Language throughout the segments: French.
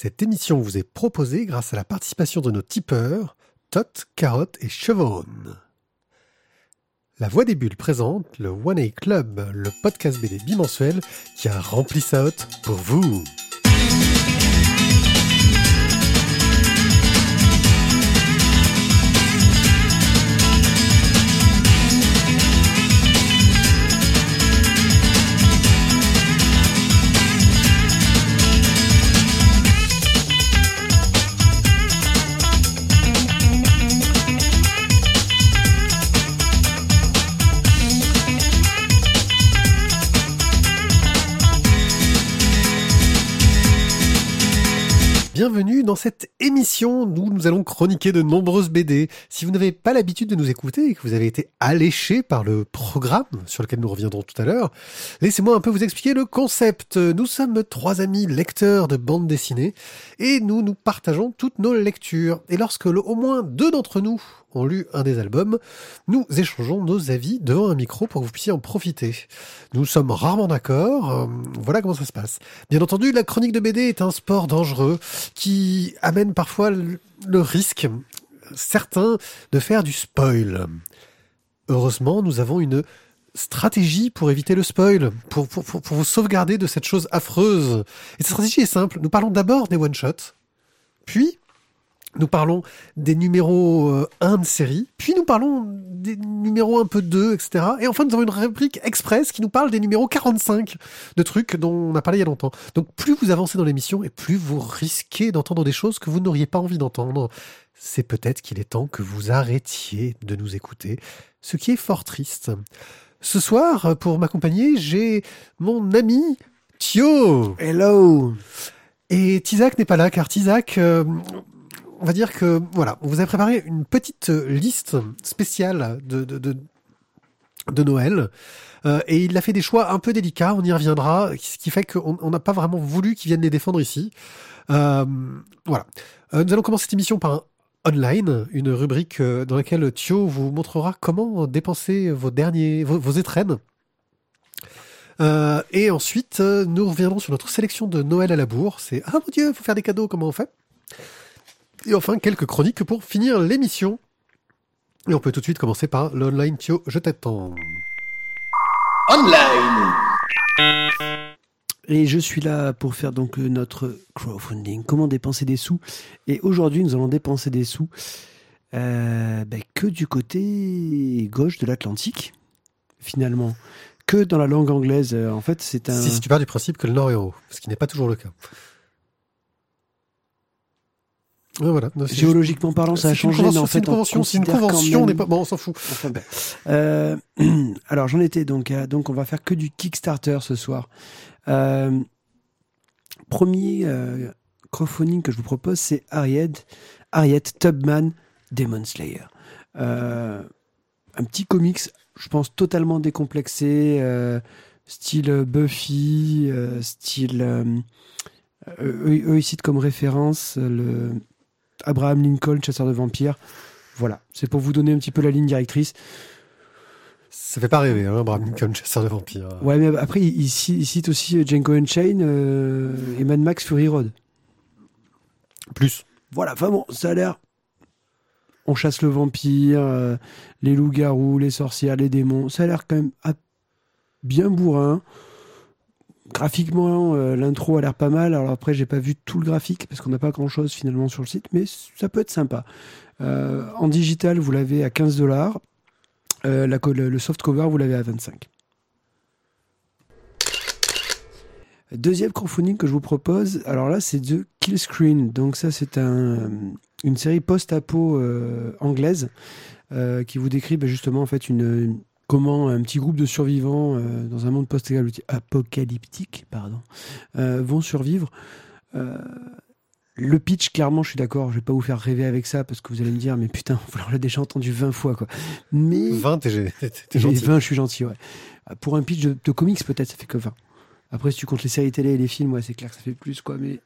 Cette émission vous est proposée grâce à la participation de nos tipeurs, Tot, Carotte et Chevron. La Voix des Bulles présente le One A Club, le podcast BD bimensuel qui a rempli sa hotte pour vous. Bienvenue dans cette émission où nous allons chroniquer de nombreuses BD. Si vous n'avez pas l'habitude de nous écouter et que vous avez été alléché par le programme sur lequel nous reviendrons tout à l'heure, laissez-moi un peu vous expliquer le concept. Nous sommes trois amis lecteurs de bande dessinée et nous nous partageons toutes nos lectures. Et lorsque au moins deux d'entre nous ont lu un des albums, nous échangeons nos avis devant un micro pour que vous puissiez en profiter. Nous sommes rarement d'accord, euh, voilà comment ça se passe. Bien entendu, la chronique de BD est un sport dangereux qui amène parfois le, risque certain de faire du spoil. Heureusement, nous avons une stratégie pour éviter le spoil, pour, pour, pour, vous sauvegarder de cette chose affreuse. Et cette stratégie est simple. Nous parlons d'abord des one-shots, puis nous parlons des numéros 1 euh, de série, puis nous parlons des numéros un peu 2, etc. Et enfin, nous avons une rubrique express qui nous parle des numéros 45 de trucs dont on a parlé il y a longtemps. Donc plus vous avancez dans l'émission et plus vous risquez d'entendre des choses que vous n'auriez pas envie d'entendre. C'est peut-être qu'il est temps que vous arrêtiez de nous écouter, ce qui est fort triste. Ce soir, pour m'accompagner, j'ai mon ami Thio. Hello. Et Tizak n'est pas là car Tizak... Euh, on va dire que voilà, on vous a préparé une petite liste spéciale de, de, de, Noël. Euh, et il a fait des choix un peu délicats, on y reviendra, ce qui fait qu'on n'a pas vraiment voulu qu'il vienne les défendre ici. Euh, voilà. Euh, nous allons commencer cette émission par un online, une rubrique dans laquelle Thio vous montrera comment dépenser vos derniers, vos étrennes. et ensuite, nous reviendrons sur notre sélection de Noël à la bourre. C'est ah mon dieu, faut faire des cadeaux, comment on fait? Et enfin, quelques chroniques pour finir l'émission. Et on peut tout de suite commencer par l'online Tio, je t'attends. Online et je suis là pour faire donc euh, notre crowdfunding, comment dépenser des sous? Et aujourd'hui, nous allons dépenser des sous euh, ben, que du côté gauche de l'Atlantique, finalement. Que dans la langue anglaise, euh, en fait, c'est un. Si, tu pars du principe que le Nord est haut, ce qui n'est pas toujours le cas. Géologiquement parlant, ça a changé, mais en fait, une convention. C'est une convention. Même... Pas... Bon, on s'en fout. Ben. euh, alors, j'en étais donc. donc, on va faire que du Kickstarter ce soir. Euh, premier euh, crowdfunding que je vous propose, c'est Harriet, Harriet Tubman, Demon Slayer. Euh, un petit comics, je pense totalement décomplexé, style Buffy, style. eux, eux, ils citent comme référence le Abraham Lincoln, chasseur de vampires. Voilà, c'est pour vous donner un petit peu la ligne directrice. Ça fait pas rêver, hein, Abraham Lincoln, chasseur de vampires. Ouais, mais après, il, cite aussi Django Unchained euh, et Mad Max Fury Road. Plus. Voilà, enfin bon, ça a l'air. On chasse le vampire, euh, les loups-garous, les sorcières, les démons. Ça a l'air quand même bien bourrin graphiquement, euh, l'intro a l'air pas mal. Alors après, j'ai pas vu tout le graphique parce qu'on n'a pas grand chose finalement sur le site, mais ça peut être sympa. Euh, en digital, vous l'avez à 15 dollars. Euh, le soft cover, vous l'avez à 25. Deuxième crowdfunding que je vous propose, alors là, c'est The Kill Screen. Donc ça, c'est un, une série post-apo anglaise qui vous décrit bah, justement en fait une comment un petit groupe de survivants euh, dans un monde post-apocalyptique pardon, euh, vont survivre. Euh, le pitch, clairement, je suis d'accord, je vais pas vous faire rêver avec ça parce que vous allez me dire, mais putain, on l'a déjà entendu 20 fois, quoi. Mais. 20, t'es gentil. 20, je suis gentil, ouais. Pour un pitch de, comics, peut-être, ça fait que 20. Après, si tu comptes les séries télé et les films, ouais, c'est clair que ça fait plus, quoi. Mais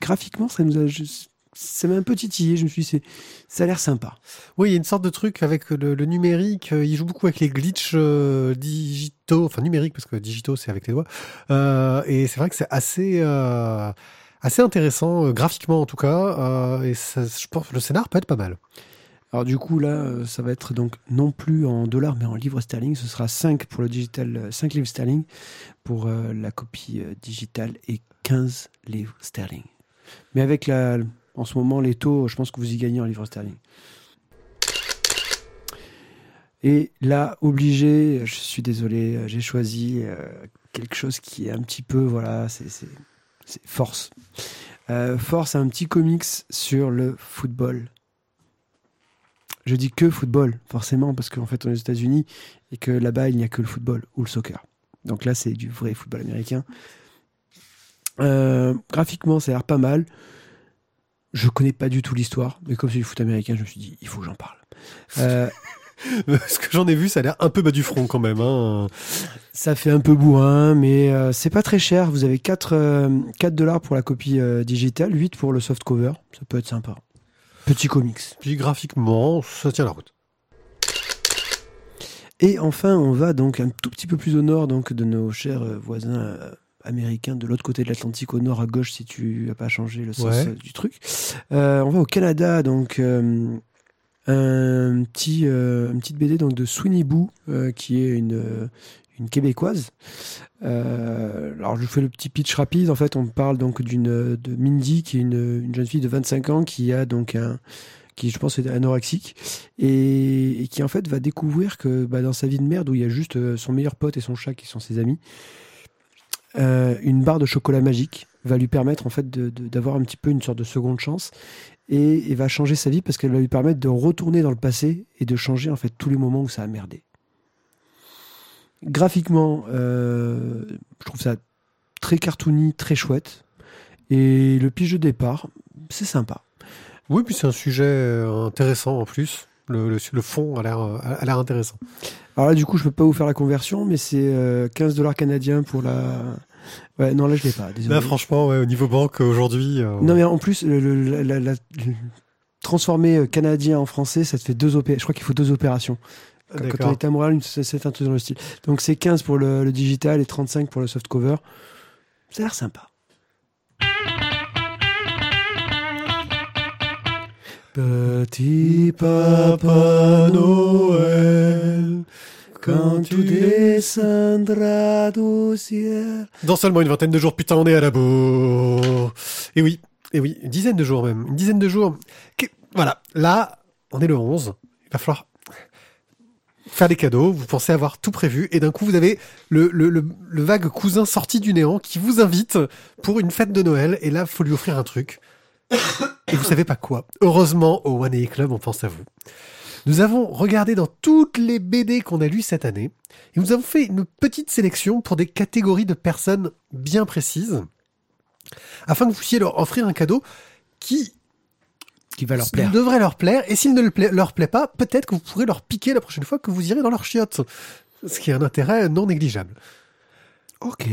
graphiquement, ça nous a juste ça m'a un peu titillé. Je me suis dit, ça a l'air sympa. Oui, il y a une sorte de truc avec le, numérique. Euh, il joue beaucoup avec les glitches euh, digitaux, enfin numériques, parce que digitaux, c'est avec les doigts. Euh, et c'est vrai que c'est assez, assez intéressant, euh, graphiquement en tout cas, euh, et ça, je pense que le scénar peut être pas mal. Alors du coup là, euh, ça va être donc non plus en dollars mais en livres sterling. Ce sera 5 pour le digital, 5 livres sterling pour euh, la copie euh, digitale et 15 livres sterling. Mais avec la, en ce moment les taux, je pense que vous y gagnez en livres sterling. Et là, obligé, je suis désolé, j'ai choisi euh, quelque chose qui est un petit peu, voilà, c'est Force. Euh, Force, un petit comics sur le football. Je dis que football, forcément, parce qu'en fait, on est aux États-Unis et que là-bas, il n'y a que le football ou le soccer. Donc là, c'est du vrai football américain. Euh, graphiquement, ça a l'air pas mal. Je connais pas du tout l'histoire, mais comme c'est du foot américain, je me suis dit, il faut que j'en parle. Euh, Ce que j'en ai vu, ça a l'air un peu bas du front quand même. Hein. Ça fait un peu bourrin, mais euh, c'est pas très cher. Vous avez 4, euh, 4 dollars pour la copie digitale, 8 pour le soft cover. Ça peut être sympa. Petit comics. Puis graphiquement, ça tient la route. Et enfin, on va donc un tout petit peu plus au nord donc de nos chers voisins américains de l'autre côté de l'Atlantique, au nord à gauche si tu n'as pas changé le sens Ouais. euh, du truc. Euh, on va au Canada, donc euh, un petit, euh, une petite BD donc de Sweeney Boo, qui est une, une québécoise. Alors je vous fais le petit pitch rapide. En fait, on parle donc d'une de Mindy, qui est une, une jeune fille de 25 ans qui a donc un qui je pense est anorexique et, et qui en fait va découvrir que bah, dans sa vie de merde où il y a juste son meilleur pote et son chat qui sont ses amis, euh, une barre de chocolat magique va lui permettre en fait d'avoir un petit peu une sorte de seconde chance et, et va changer sa vie parce qu'elle va lui permettre de retourner dans le passé et de changer en fait tous les moments où ça a merdé. Graphiquement, euh, je trouve ça très cartoony, très chouette. Et le pitch de départ, c'est sympa. Oui, puis c'est un sujet euh, intéressant en plus. Le, le, le fond a l'air euh, a l'air intéressant. Alors là, du coup, je peux pas vous faire la conversion, mais c'est euh, 15 dollars canadiens pour la. Ouais, non, là, je l'ai pas. Désolé. Là, franchement, ouais, au niveau banque aujourd'hui. euh, Non, mais en plus, le, la- la- transformer euh, canadien en français, ça te fait deux opérations. Je crois qu'il faut deux opérations. Quand, on est à Montréal, c'est c'est un truc dans le style. Donc c'est 15 pour le, le digital et 35 pour le soft cover. Ça a l'air sympa. Petit papa Noël, quand tu descendras du. Dans seulement une vingtaine de jours, putain, on est à la bourre. Et oui, et oui, une dizaine de jours même. Une dizaine de jours. Voilà, là, on est le 11. Il va falloir faire des cadeaux. Vous pensez avoir tout prévu. Et d'un coup, vous avez le, le vague cousin sorti du néant qui vous invite pour une fête de Noël. Et là, faut lui offrir un truc. Et vous savez pas quoi. Heureusement, au One A Club, on pense à vous. Nous avons regardé dans toutes les BD qu'on a lues cette année. Et nous avons fait une petite sélection pour des catégories de personnes bien précises, afin que vous puissiez leur offrir un cadeau qui Qui va leur plaire. devrait leur plaire. Et s'il ne le pla- leur plaît pas, peut-être que vous pourrez leur piquer la prochaine fois que vous irez dans leur chiotte. Ce qui est un intérêt non négligeable. Ok.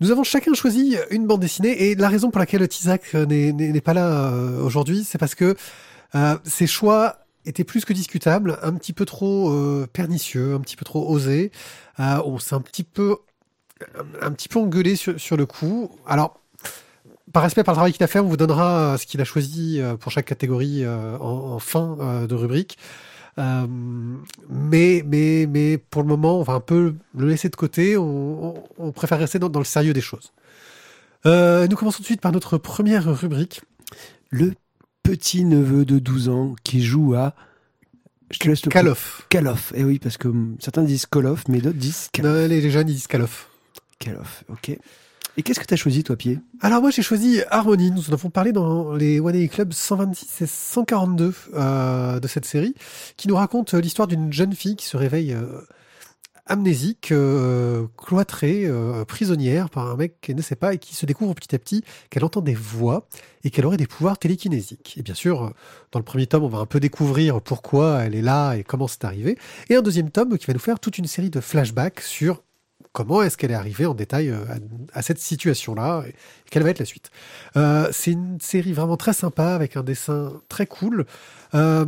Nous avons chacun choisi une bande dessinée et la raison pour laquelle Tizak euh, n'est- n'est pas là euh, aujourd'hui, c'est parce que euh, ses choix étaient plus que discutables, un petit peu trop pernicieux, un petit peu trop osés. On s'est un petit peu un, petit peu engueulé sur, le coup. Alors par respect par le travail qu'il a fait, on vous donnera ce qu'il a choisi pour chaque catégorie en, fin de rubrique. Euh, mais, mais, mais pour le moment, on va un peu le laisser de côté. On, on- on préfère rester dans, dans le sérieux des choses. Euh, nous commençons tout de suite par notre première rubrique. Le petit neveu de 12 ans qui joue à. Je te laisse le Call of. Call of. Eh oui, parce que certains disent Call of, mais d'autres disent Call, Non, les, les jeunes, ils disent Call of. Call of. Ok. Et qu'est-ce que tu as choisi, toi, Pied? Alors moi j'ai choisi Harmony, nous en avons parlé dans les One A Club 126 et 142 euh, de cette série, qui nous raconte euh, l'histoire d'une jeune fille qui se réveille euh, amnésique, euh, cloîtrée, prisonnière par un mec qu'elle ne sait pas et qui se découvre petit à petit qu'elle entend des voix et qu'elle aurait des pouvoirs télékinésiques. Et bien sûr, dans le premier tome, on va un peu découvrir pourquoi elle est là et comment c'est arrivé. Et un deuxième tome qui va nous faire toute une série de flashbacks sur comment est-ce qu'elle est arrivée en détail euh, à, cette situation-là quelle va être la suite. Euh, c'est une série vraiment très sympa avec un dessin très cool. euh,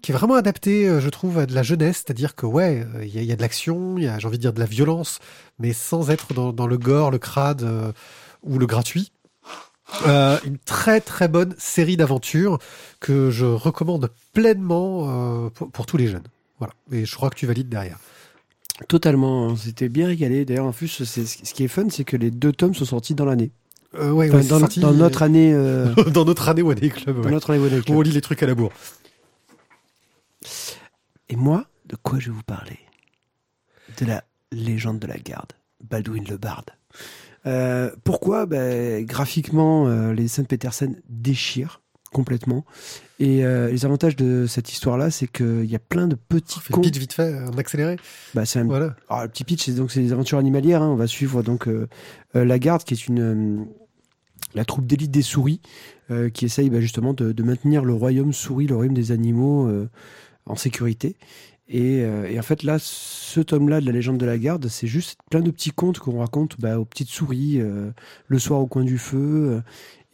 qui est vraiment adapté, je trouve, à de la jeunesse, c'est-à-dire que ouais, il y, a- de l'action, il y a, j'ai envie de dire, de la violence, mais sans être dans, le gore, le crade ou le gratuit. Une très très bonne série d'aventures que je recommande pleinement pour, pour tous les jeunes. Voilà. Et je crois que tu valides derrière. Totalement, hein. c'était bien régalé. D'ailleurs, en plus, ce qui est fun, c'est que les deux tomes sont sortis dans l'année. Euh, ouais, Enfin, ouais, c'est dans, sorti- dans notre année. euh, dans notre année One Day Club. dans notre année One Club. On lit les trucs à la bourre. Et moi, de quoi je vais vous parler? De la légende de la garde, Baldwin le Barde. Euh, pourquoi? Ben, Graphiquement, euh, les Saint Petersen déchirent complètement. Et euh, les avantages de cette histoire-là, c'est qu'il y a plein de petits pitch vite fait, en accéléré. Bah, c'est un Voilà. Alors, le petit pitch, c'est donc c'est des aventures animalières. hein. On va suivre donc euh, euh, la garde, qui est une euh, la troupe d'élite des souris, euh, qui essaye bah, justement de, de maintenir le royaume souris, le royaume des animaux, euh, en sécurité. Et, euh, et en fait, là, ce tome-là de la légende de la garde, c'est juste plein de petits contes qu'on raconte bah, aux petites souris, euh, le soir au coin du feu.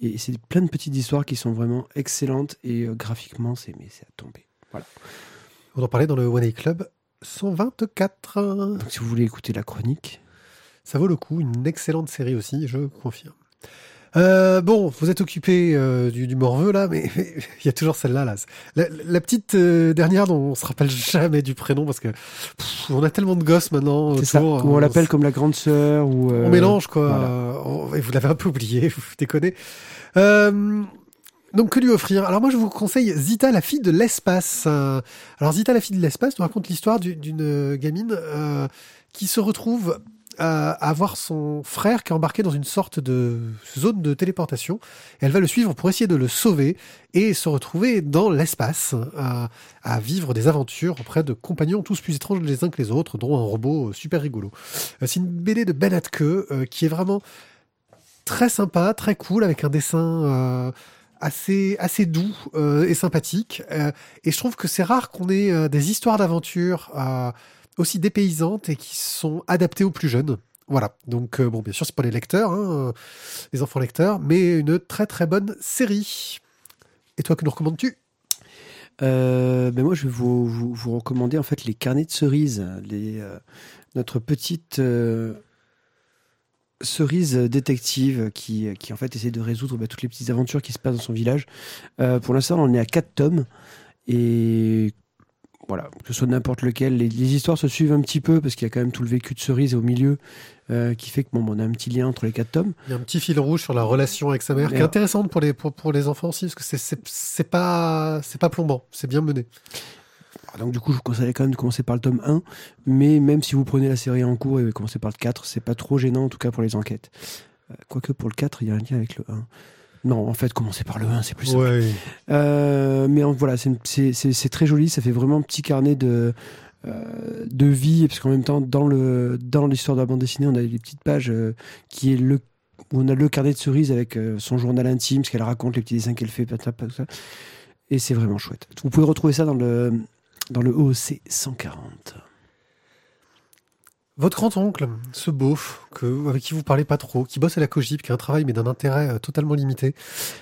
Et c'est plein de petites histoires qui sont vraiment excellentes. Et euh, graphiquement, c'est mais c'est à tomber. On en parlait dans le One Day Club 124. Donc, si vous voulez écouter la chronique, Ça vaut le coup, une excellente série aussi, je confirme. Euh, bon, vous êtes occupé euh, du, du morveux là, mais il y a toujours celle-là. Là. La, la petite euh, dernière dont on se rappelle jamais du prénom parce que pff, on a tellement de gosses maintenant. c'est ça. autour, Ou on on l'appelle comme la grande sœur. ou euh, On mélange quoi. voilà. On- et vous l'avez un peu oublié, vous déconnez. Euh, donc que lui offrir? Alors moi je vous conseille Zita la fille de l'espace. Euh, alors Zita la fille de l'espace nous raconte l'histoire du- d'une gamine euh, qui se retrouve à avoir son frère qui est embarqué dans une sorte de zone de téléportation. Elle va le suivre pour essayer de le sauver et se retrouver dans l'espace à, à vivre des aventures auprès de compagnons tous plus étranges les uns que les autres, dont un robot euh, super rigolo. Euh, C'est une BD de Ben Atke euh, qui est vraiment très sympa, très cool, avec un dessin euh, assez assez doux euh, et sympathique. Euh, et je trouve que c'est rare qu'on ait euh, des histoires d'aventure euh, aussi dépaysantes et qui sont adaptées aux plus jeunes. Voilà. Donc euh, bon, bien sûr, c'est pas les lecteurs, hein, euh, les enfants lecteurs, mais une très très bonne série. Et toi, que nous recommandes-tu? Euh, ben moi, je vais vous, recommander en fait les carnets de cerises, euh, notre petite cerise détective qui, qui en fait essaie de résoudre bah, toutes les petites aventures qui se passent dans son village. Pour l'instant, on est à 4 tomes et voilà, que ce soit n'importe lequel, les, les histoires se suivent un petit peu parce qu'il y a quand même tout le vécu de cerise au milieu euh, qui fait que bon, on a un petit lien entre les quatre tomes. Il y a un petit fil rouge sur la relation avec sa mère, qui est intéressante pour les pour, pour les enfants aussi, parce que c'est c'est pas c'est pas plombant, c'est bien mené. Alors, Donc du coup, je vous conseillerais quand même de commencer par le tome 1, mais même si vous prenez la série en cours et commencez par le 4, c'est pas trop gênant en tout cas pour les enquêtes. Euh, Quoique pour le 4, il y a un lien avec le 1. Non, en fait, commencez par le 1, c'est plus simple. Ouais. Euh, mais en- voilà, c'est très joli, ça fait vraiment un petit carnet de, euh, de vie, parce qu'en même temps, dans le dans l'histoire de la bande dessinée, on a des petites pages euh, qui est le où on a le carnet de cerise avec son journal intime, ce qu'elle raconte, les petits dessins qu'elle fait, et c'est vraiment chouette. Vous pouvez retrouver ça dans le dans le OOC 140. Votre grand-oncle, ce beauf, que, avec qui vous parlez pas trop, qui bosse à la Cogip, qui a un travail mais d'un intérêt euh, totalement limité,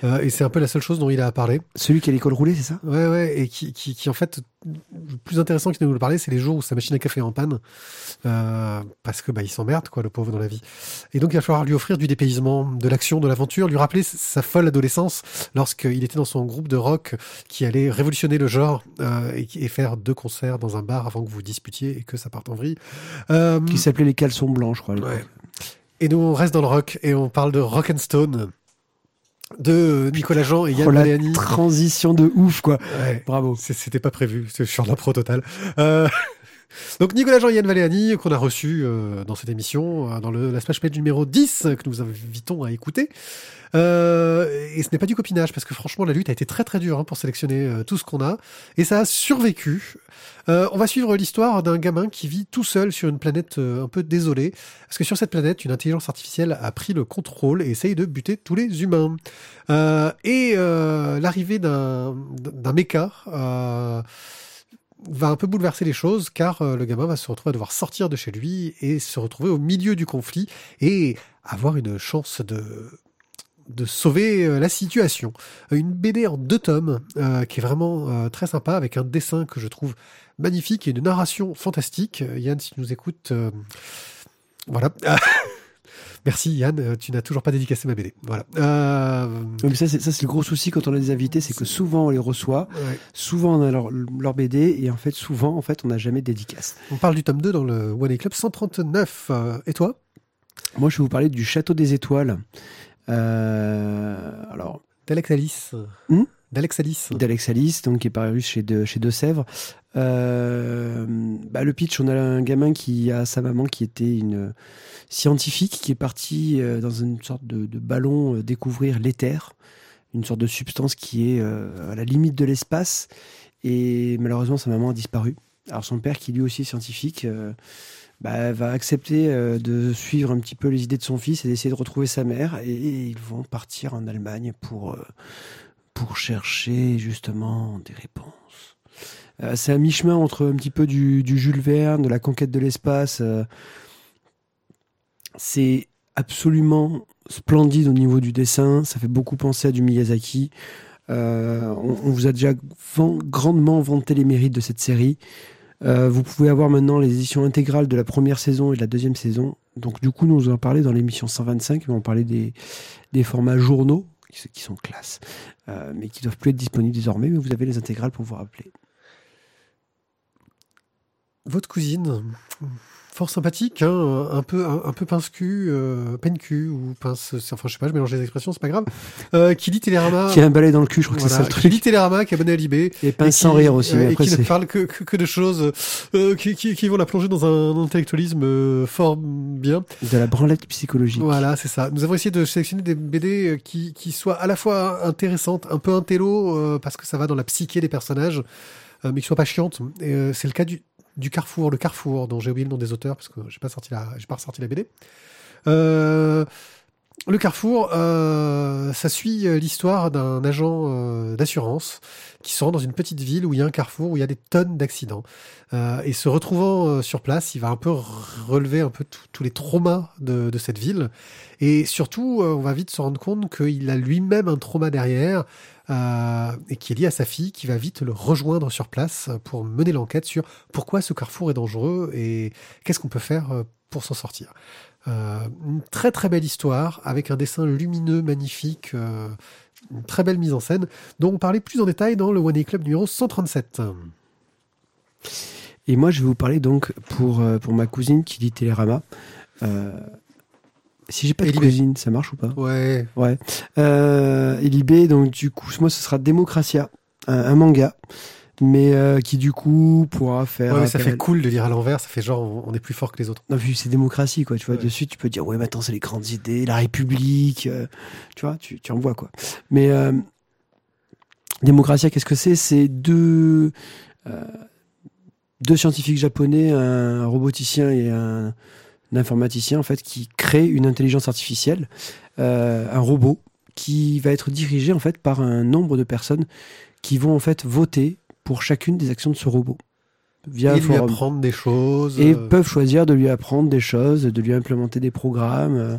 euh, et c'est un peu la seule chose dont il a à parler. Celui qui a l'école roulée, c'est ça? Ouais, ouais, et qui, qui, qui en fait, le plus intéressant qu'il nous le parler, c'est les jours où sa machine à café est en panne, euh, parce que bah, il s'emmerde, quoi, le pauvre dans la vie. Et donc, il va falloir lui offrir du dépaysement, de l'action, de l'aventure, lui rappeler sa folle adolescence lorsqu'il était dans son groupe de rock qui allait révolutionner le genre euh, et, qui- et faire deux concerts dans un bar avant que vous disputiez et que ça parte en vrille. Euh, Qui s'appelait les caleçons blancs, je crois. Ouais. Et nous, on reste dans le rock et on parle de Rock and Stone de Nicolas Jean et Yann Oh, la transition de ouf, quoi. Ouais. Bravo. C'était pas prévu, c'est sur l'impro total. Euh, donc Nicolas Jean et Yann Valéani, qu'on a reçu euh, dans cette émission, euh, dans le, la splash page numéro 10, euh, que nous invitons à écouter. Euh, et ce n'est pas du copinage, parce que franchement, la lutte a été très très dure hein, pour sélectionner euh, tout ce qu'on a. Et ça a survécu. Euh, on va suivre l'histoire d'un gamin qui vit tout seul sur une planète euh, un peu désolée. Parce que sur cette planète, une intelligence artificielle a pris le contrôle et essaye de buter tous les humains. Euh, et l'arrivée d'un d'un euh, va un peu bouleverser les choses car le gamin va se retrouver à devoir sortir de chez lui et se retrouver au milieu du conflit et avoir une chance de de sauver euh, la situation. Une BD en deux tomes euh, qui est vraiment euh, très sympa avec un dessin que je trouve magnifique et une narration fantastique. Euh, Yann, si tu nous écoutes, euh, voilà. Merci Yann, euh, tu n'as toujours pas dédicacé ma BD. Voilà. Euh, Oui, mais ça, c'est ça, c'est le gros souci quand on a des invités, c'est que souvent on les reçoit, ouais. souvent on a leur, leur BD, et en fait, souvent, en fait, on n'a jamais de dédicace. On parle du tome 2 dans le One A Club 139. Euh, et toi? Moi, je vais vous parler du Château des Étoiles. Euh, alors, D'Alex Alice. Hmm D'Alex Alice. d'Alex Alice, donc qui est paru chez De, chez de Sèvres. Euh, bah, le pitch, on a un gamin qui a sa maman qui était une scientifique qui est partie euh, dans une sorte de, de ballon euh, découvrir l'éther, une sorte de substance qui est à la limite de l'espace. Et malheureusement, sa maman a disparu. Alors son père, qui lui aussi est scientifique, bah, va accepter euh, de suivre un petit peu les idées de son fils et d'essayer de retrouver sa mère. Et, ils vont partir en Allemagne pour, euh, pour chercher justement des réponses. Euh, c'est un mi-chemin entre un petit peu du, Jules Verne, de la conquête de l'espace. c'est absolument splendide au niveau du dessin. Ça fait beaucoup penser à du Miyazaki. On, vous a déjà grandement vanté les mérites de cette série. Euh, vous pouvez avoir maintenant les éditions intégrales de la première saison et de la deuxième saison. Donc du coup, nous vous en parlé dans l'émission 125, mais on parlait des, des formats journaux, qui, sont classe, euh, mais qui doivent plus être disponibles désormais, mais vous avez les intégrales pour vous rappeler. Votre cousine, fort sympathique, hein, un peu un, un peu pince-cul, euh, peine-cul ou pince, enfin je sais pas, je mélange les expressions, c'est pas grave. Euh, qui lit Télérama, Qui a un balai dans le cul, je crois que c'est ça le qui truc. lit Télérama, qui est abonné à Libé, Et pince qui- sans rire aussi, euh, mais et après qui ne parle que, que, que de choses euh, qui, qui, qui vont la plonger dans un intellectualisme euh, fort bien. De la branlette psychologique. Voilà, c'est ça. Nous avons essayé de sélectionner des BD euh, qui, qui soient à la fois intéressantes, un peu intello, euh, parce que ça va dans la psyché des personnages, euh, mais qui soient pas chiantes. Euh, c'est le cas du, du Carrefour, le Carrefour, dont j'ai oublié le nom des auteurs, parce que j'ai pas sorti la, j'ai pas ressorti la BD. Euh, le Carrefour, euh, ça suit euh, l'histoire d'un agent d'assurance qui se rend dans une petite ville où il y a un carrefour, où il y a des tonnes d'accidents. Et se retrouvant sur place, il va un peu relever un peu tous les traumas de, de cette ville. Et surtout, on va vite se rendre compte qu'il a lui-même un trauma derrière euh, et qui est lié à sa fille, qui va vite le rejoindre sur place pour mener l'enquête sur pourquoi ce carrefour est dangereux et qu'est-ce qu'on peut faire euh, pour s'en sortir. Euh, une très très belle histoire avec un dessin lumineux, magnifique, une très belle mise en scène, dont on parlait plus en détail dans le One A Club numéro 137. Et moi, je vais vous parler donc pour, pour ma cousine qui dit Télérama. Si j'ai pas de cousine, ça marche ou pas Ouais, Ouais. Euh, et Libé, donc du coup, moi, ce sera Démocratia, un, un manga, mais euh, qui du coup pourra faire. ouais mais ça appel- fait cool de lire à l'envers, ça fait genre on est plus fort que les autres. Non, puis c'est démocratie, quoi. Tu vois, Ouais. dessus, tu peux dire, ouais, maintenant, c'est les grandes idées, la République, euh, tu vois, tu, tu en vois, quoi. Mais euh, démocratie, qu'est-ce que c'est? C'est deux, euh, deux scientifiques japonais, un roboticien et un, un informaticien, en fait, qui créent une intelligence artificielle, euh, un robot, qui va être dirigé, en fait, par un nombre de personnes qui vont, en fait, voter pour chacune des actions de ce robot. Via et lui forum apprendre des choses. et euh, peuvent choisir de lui apprendre des choses, de lui implémenter des programmes. euh,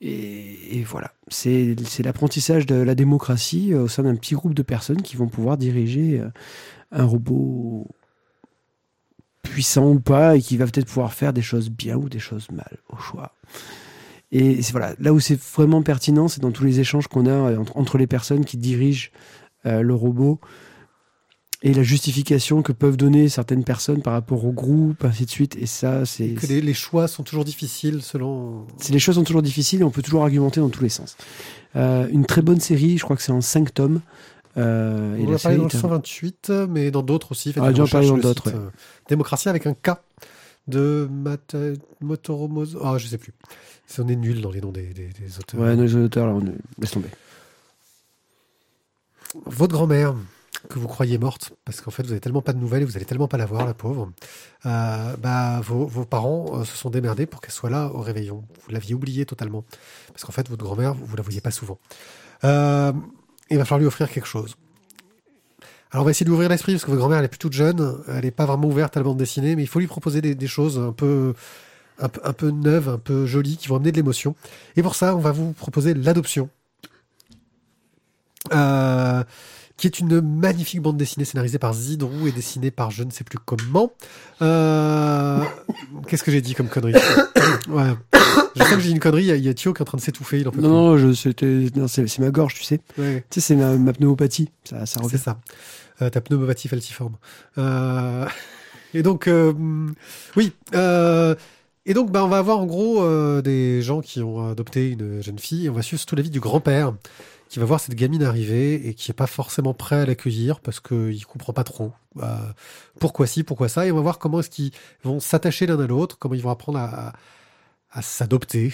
et, et voilà, c'est l'apprentissage de la démocratie au sein d'un petit groupe de personnes qui vont pouvoir diriger un robot puissant ou pas et qui va peut-être pouvoir faire des choses bien ou des choses mal au choix. Et voilà, là où c'est vraiment pertinent, c'est dans tous les échanges qu'on a euh, entre, entre les personnes qui dirigent euh, le robot et la justification que peuvent donner certaines personnes par rapport au groupe, ainsi de suite. Et ça, c'est que les, les choix sont toujours difficiles selon. les choses sont toujours difficiles et on peut toujours argumenter dans tous les sens. Euh, une très bonne série, je crois que c'est en 5 tomes. Euh, On en a parlé dans le est un- 128, mais dans d'autres aussi. Ah, parlé recherches dans d'autres, euh, Démocratie avec un K de Mat Motoro Mozo. Ah, je sais plus. On est nul dans les noms des, des- des auteurs. Ouais, nos auteurs, là, on laisse tomber. Votre grand-mère, que vous croyez morte, parce qu'en fait vous avez tellement pas de nouvelles et vous allez tellement pas la voir, la pauvre, euh, bah, vos, vos parents euh, se sont démerdés pour qu'elle soit là au réveillon. Vous l'aviez oublié totalement. Parce qu'en fait, votre grand-mère, vous, vous la voyez pas souvent. Euh, il va falloir lui offrir quelque chose. Alors on va essayer d'ouvrir l'esprit, parce que votre grand-mère, elle est plus toute jeune, elle n'est pas vraiment ouverte à la bande dessinée, mais il faut lui proposer des, choses un peu, un, un peu neuves, un peu jolies, qui vont amener de l'émotion. Et pour ça, on va vous proposer l'adoption. Euh, qui est une magnifique bande dessinée scénarisée par Zidrou et dessinée par je ne sais plus comment. Euh... Qu'est-ce que j'ai dit comme connerie ouais. Je sais que j'ai une connerie, il y a Thio qui est en train de s'étouffer, il en peut non, je, c'était, non, c'est, ma gorge, tu sais. Ouais. Tu sais, c'est ma, ma pneumopathie. Ça, ça C'est ça. Euh, ta pneumopathie falciforme. Euh, et donc, euh, oui. Et donc, bah, on va avoir en gros euh, des gens qui ont adopté une jeune fille. On va suivre surtout la vie du grand-père qui va voir cette gamine arriver et qui est pas forcément prêt à l'accueillir parce qu'il comprend pas trop euh, pourquoi ci, pourquoi ça. Et on va voir comment est-ce qu'ils vont s'attacher l'un à l'autre, comment ils vont apprendre à, à s'adopter.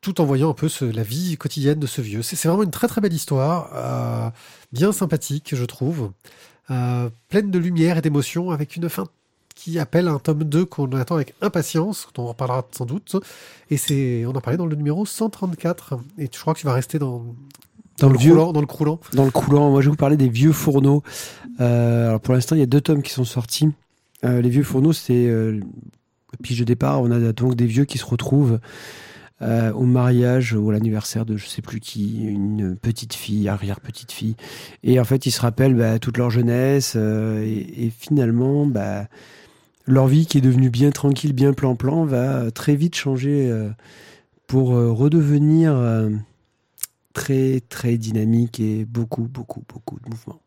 tout en voyant un peu la vie quotidienne de ce vieux. C'est c'est vraiment une très très belle histoire, euh, bien sympathique, je trouve, euh, pleine de lumière et d'émotion, avec une fin qui appelle un tome 2 qu'on attend avec impatience, dont on en reparlera sans doute. Et c'est, on en parlait dans le numéro 134. Et je crois que tu vas rester dans, Dans le vieux, croulant, dans le croulant. dans le coulant. Moi, je vais vous parler des vieux fourneaux. Euh, alors, pour l'instant, il y a deux tomes qui sont sortis. Euh, les vieux fourneaux, c'est euh, le pitch de départ. On a donc des vieux qui se retrouvent euh, au mariage ou à l'anniversaire de je sais plus qui, une petite fille, arrière-petite fille. Et en fait, ils se rappellent bah, toute leur jeunesse. et, et finalement, bah, leur vie qui est devenue bien tranquille, bien plan-plan, va très vite changer euh, pour euh, redevenir euh, très, très dynamique et beaucoup, beaucoup, beaucoup de mouvements.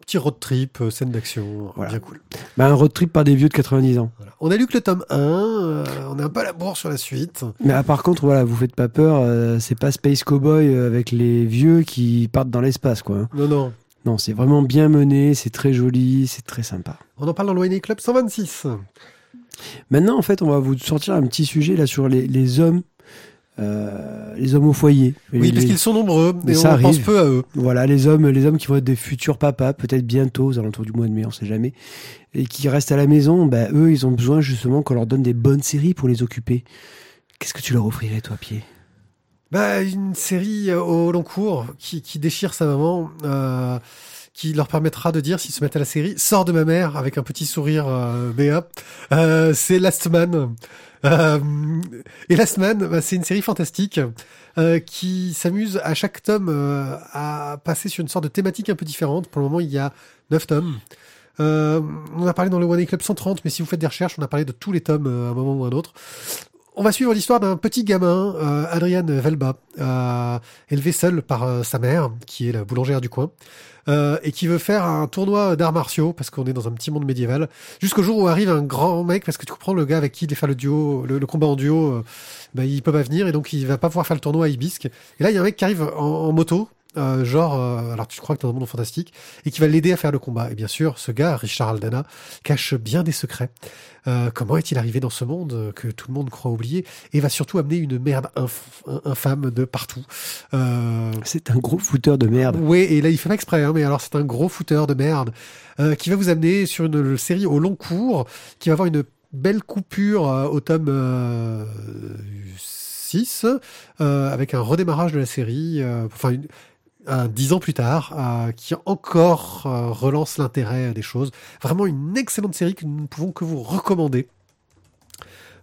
Petit road trip, euh, scène d'action, Voilà. bien cool. Bah, un road trip par des vieux de 90 ans. Voilà. On a lu que le tome 1, euh, on est un peu à la bourre sur la suite. Mais ah, par contre, voilà, vous faites pas peur, euh, c'est pas Space Cowboy euh, avec les vieux qui partent dans l'espace, quoi. hein. Non, non. Non, c'est vraiment bien mené, c'est très joli, c'est très sympa. On en parle dans l'ONE Club 126. Maintenant, en fait, on va vous sortir un petit sujet là sur les, les hommes, euh, les hommes au foyer. Oui, Les- parce qu'ils sont nombreux, Mais et on ça pense arrive. peu à eux. Voilà, les hommes, les hommes qui vont être des futurs papas, peut-être bientôt, aux alentours du mois de mai, on sait jamais, et qui restent à la maison, bah, eux, ils ont besoin justement qu'on leur donne des bonnes séries pour les occuper. Qu'est-ce que tu leur offrirais, toi, Pied Bah, une série euh, au long cours qui, déchire sa maman, euh, qui leur permettra de dire, s'ils se mettent à la série, sors de ma mère avec un petit sourire euh. Euh, c'est Last Man. Et Last Man, bah, c'est une série fantastique qui s'amuse à chaque tome à passer sur une sorte de thématique un peu différente. Pour le moment, il y a neuf tomes. On a parlé dans le One A Club 130, mais si vous faites des recherches, on a parlé de tous les tomes à un moment ou à un autre. On va suivre l'histoire d'un petit gamin, euh, Adrian Velba, euh, élevé seul par euh, sa mère, qui est la boulangère du coin, euh, et qui veut faire un tournoi d'arts martiaux, parce qu'on est dans un petit monde médiéval, jusqu'au jour où arrive un grand mec, parce que tu comprends, le gars avec qui il devait faire le duo, le, combat en duo, bah, il peut pas venir, et donc il va pas pouvoir faire le tournoi à Ibisque. Et là, il y a un mec qui arrive en moto, euh, genre, euh, alors tu crois que t'es dans un monde fantastique, et qui va l'aider à faire le combat. Et bien sûr, ce gars, Richard Aldana, cache bien des secrets. Euh, comment est-il arrivé dans ce monde que tout le monde croit oublier et va surtout amener une merde inf- infâme de partout. C'est un gros fouteur de merde. oui, et là il fait pas exprès, hein, mais alors c'est un gros fouteur de merde qui va vous amener sur une série au long cours, qui va avoir une belle coupure au tome euh, 6, euh, avec un redémarrage de la série, enfin une- un dix ans plus tard, euh, qui encore euh, relance l'intérêt des choses. Vraiment une excellente série que nous ne pouvons que vous recommander,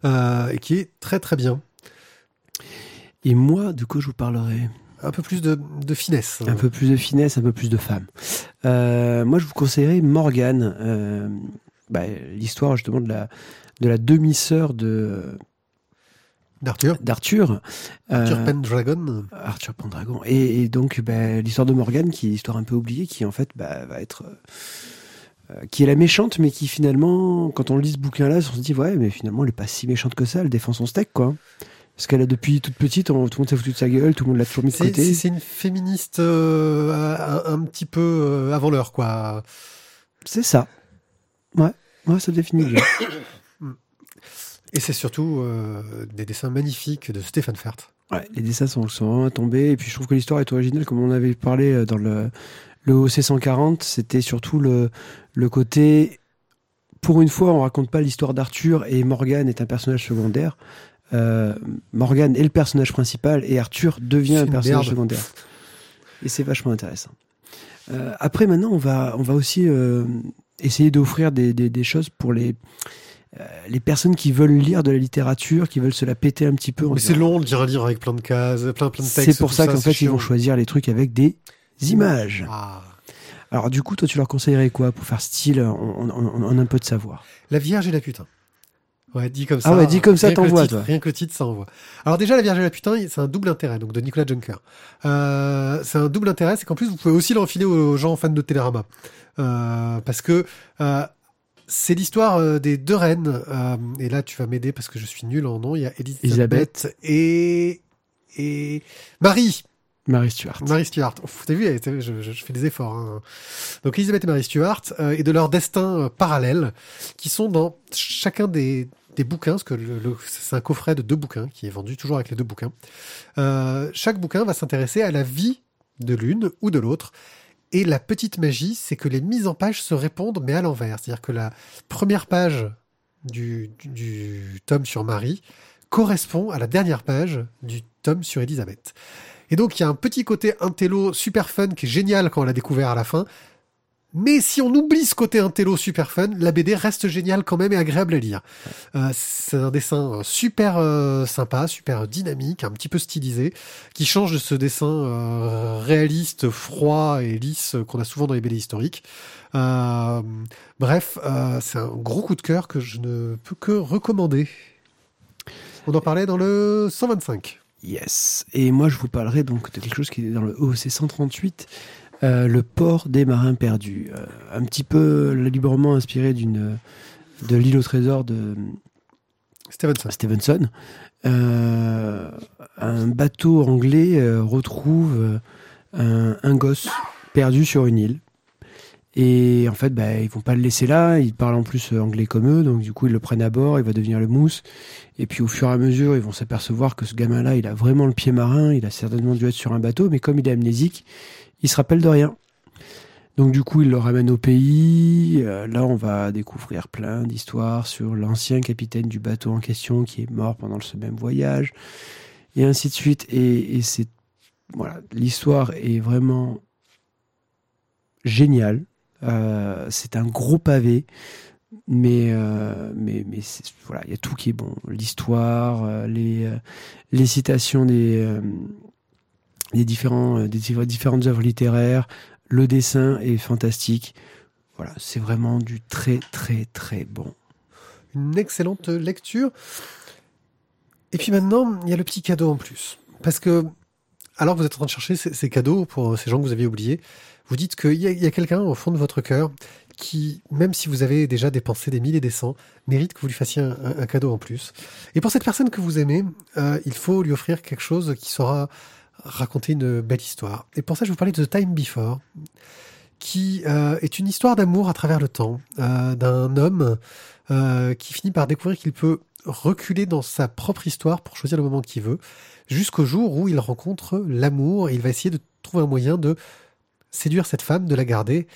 euh, et qui est très très bien. Et moi, de quoi je vous parlerai? Un peu plus de, de finesse. Un peu plus de finesse, un peu plus de femme. Euh, moi, je vous conseillerais Morgane. euh, bah, L'histoire justement de la, de la demi-sœur de D'Arthur. d'Arthur. Arthur Euh, Pendragon. Arthur Pendragon. Et, et donc, bah, l'histoire de Morgane, qui est l'histoire un peu oubliée, qui en fait bah, va être. euh, euh, qui est la méchante, mais qui finalement, quand on lit ce bouquin-là, on se dit, ouais, mais finalement, elle est pas si méchante que ça, elle défend son steak, quoi. Parce qu'elle a depuis toute petite, on- tout le monde s'est foutu de sa gueule, tout le monde l'a toujours mis de C'est côté. c'est- une féministe euh, un, un petit peu avant l'heure, quoi. C'est ça. Ouais, ouais, ça définit bien. Et c'est surtout euh, des dessins magnifiques de Stéphane Fert. Ouais, les dessins sont, sont vraiment tombés. Et puis je trouve que l'histoire est originale, comme on avait parlé euh, dans le, le OC 140. C'était surtout le, le côté. Pour une fois, on raconte pas l'histoire d'Arthur et Morgane est un personnage secondaire. Euh, Morgane est le personnage principal et Arthur devient un personnage merde. secondaire. Et c'est vachement intéressant. Euh, après, maintenant, on va, on va aussi essayer d'offrir des, des, des choses pour les, euh, les personnes qui veulent lire de la littérature, qui veulent se la péter un petit peu. Mais c'est long de lire un livre avec plein de cases, plein, plein de textes. C'est pour ça qu'en fait, ils vont choisir les trucs avec des images. Ah. Alors, du coup, toi, tu leur conseillerais quoi pour faire style en- en un peu de savoir? La Vierge et la putain. Ouais, dit comme ça. Ah ouais, dit comme ça, t'envoies, toi. Rien que le titre, ça envoie. Alors déjà, La Vierge et la putain, c'est un double intérêt, donc de Nicolas Juncker. Euh, c'est un double intérêt, c'est qu'en plus, vous pouvez aussi l'enfiler aux gens fans de Télérama. Euh, parce que euh, c'est l'histoire euh, des deux reines. euh, et là, tu vas m'aider parce que je suis nul en nom. Il y a Elisabeth, Elisabeth. et... et Marie. Marie Stuart. Marie Stuart. T'as vu, je, je- fais des efforts. hein. Donc Elisabeth et Marie Stuart, euh, et de leurs destins euh, parallèles, qui sont dans chacun des, des bouquins, parce que le- le- c'est un coffret de deux bouquins, qui est vendu toujours avec les deux bouquins. Chaque bouquin va s'intéresser à la vie de l'une ou de l'autre. Et la petite magie, c'est que les mises en page se répondent, mais à l'envers. C'est-à-dire que la première page du, du, tome sur Marie correspond à la dernière page du tome sur Elisabeth. Et donc, il y a un petit côté intello super fun qui est génial quand on l'a découvert à la fin. Mais si on oublie ce côté intello super fun, la BD reste géniale quand même et agréable à lire. Euh, c'est un dessin euh, super euh, sympa, super dynamique, un petit peu stylisé, qui change de ce dessin réaliste, froid et lisse qu'on a souvent dans les BD historiques. Bref, c'est un gros coup de cœur que je ne peux que recommander. On en parlait dans le 125. Yes. Et moi, je vous parlerai donc de quelque chose qui est dans le OC 138, euh, le port des marins perdus. Euh, un petit peu librement inspiré d'une de l'île au trésor de Stevenson. Stevenson. Euh, un bateau anglais retrouve un, un gosse perdu sur une île. Et en fait, bah, ils vont pas le laisser là. Il parle en plus anglais comme eux, donc du coup ils le prennent à bord. Il va devenir le mousse. Et puis au fur et à mesure, ils vont s'apercevoir que ce gamin-là, il a vraiment le pied marin. Il a certainement dû être sur un bateau, mais comme il est amnésique, il se rappelle de rien. Donc du coup, il le ramène au pays. Euh, là, on va découvrir plein d'histoires sur l'ancien capitaine du bateau en question qui est mort pendant ce même voyage, et ainsi de suite. Et, c'est voilà, l'histoire est vraiment géniale. Euh, c'est un gros pavé, mais euh, mais mais voilà, il y a tout qui est bon. L'histoire, les citations des des différents euh, différentes œuvres littéraires, le dessin est fantastique. Voilà, c'est vraiment du très très très bon. une excellente lecture. Et puis maintenant, il y a le petit cadeau en plus. Parce que, alors vous êtes en train de chercher ces, cadeaux pour ces gens que vous aviez oubliés, vous dites qu'il y a, quelqu'un au fond de votre cœur qui, même si vous avez déjà dépensé des mille et des cents, mérite que vous lui fassiez un, cadeau en plus. Et pour cette personne que vous aimez, euh, il faut lui offrir quelque chose qui saura raconter une belle histoire. Et pour ça, je vous parler de The Time Before, qui euh, est une histoire d'amour à travers le temps, euh, d'un homme euh, qui finit par découvrir qu'il peut reculer dans sa propre histoire pour choisir le moment qu'il veut, jusqu'au jour où il rencontre l'amour et il va essayer de trouver un moyen de séduire cette femme, de la garder.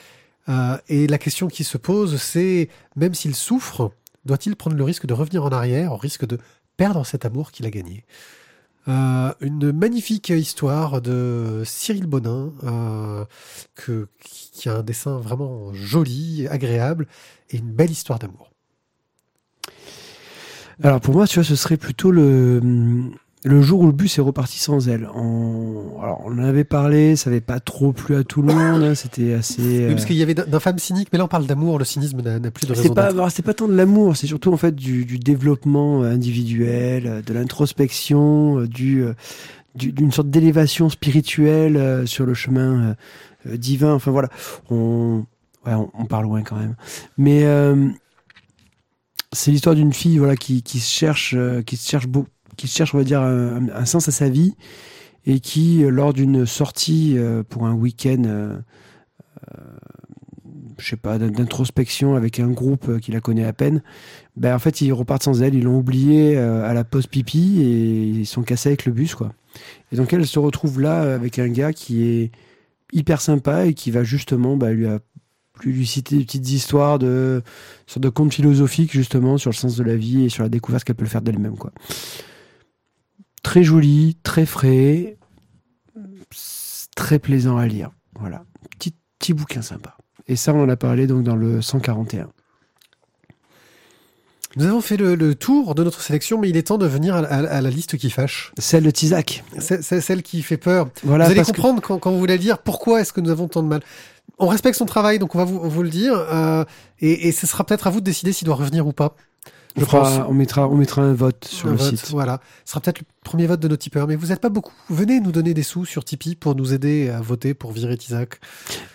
Et la question qui se pose, c'est, même s'il souffre, doit-il prendre le risque de revenir en arrière, au risque de perdre cet amour qu'il a gagné? Euh, Une magnifique histoire de Cyril Bonin, euh, que, qui a un dessin vraiment joli, agréable, et une belle histoire d'amour. Alors pour moi, tu vois, ce serait plutôt le, le jour où le bus est reparti sans elle. En- Alors on en avait parlé, ça n'avait pas trop plu à tout le monde, hein, c'était assez... Oui, euh, parce qu'il y avait d'un femme cynique, mais là on parle d'amour, le cynisme n'a plus de raison C'est pas, pas tant de l'amour, c'est surtout en fait du, du développement euh, individuel, euh, de l'introspection, euh, du, euh, du- d'une sorte d'élévation spirituelle euh, sur le chemin euh, euh, divin. Enfin voilà, on, ouais, on, on part loin quand même. Mais euh, c'est l'histoire d'une fille voilà qui, qui se cherche, euh, qui se cherche beau, qui cherche on va dire un, sens à sa vie et qui euh, lors d'une sortie euh, pour un week-end euh, je sais pas, d'in- d'introspection avec un groupe qui la connaît à peine, ben en fait ils repartent sans elle, ils l'ont oubliée euh, à la pause pipi et ils sont cassés avec le bus quoi. Et donc elle se retrouve là avec un gars qui est hyper sympa et qui va justement bah, lui, lui citer des petites histoires de sorte de contes philosophiques justement sur le sens de la vie et sur la découverte qu'elle peut le faire d'elle-même quoi. Très joli, très frais, très plaisant à lire. Voilà, petit petit bouquin sympa. Et ça, on en a parlé donc dans le 141. Nous avons fait le, le tour de notre sélection, mais il est temps de venir à, à- à la liste qui fâche. Celle de Tizak. C'est celle qui fait peur. Voilà, vous allez que- comprendre quand, quand vous voulez lire pourquoi est-ce que nous avons tant de mal. On respecte son travail, donc on va vous, vous le dire, euh, et, et ce sera peut-être à vous de décider s'il doit revenir ou pas. On, Je fera- pense. on mettra, on mettra un vote sur Un le vote, site. Voilà, ce sera peut-être le premier vote de nos tipeurs, mais vous n'êtes pas beaucoup. Venez nous donner des sous sur Tipeee pour nous aider à voter pour virer Isaac.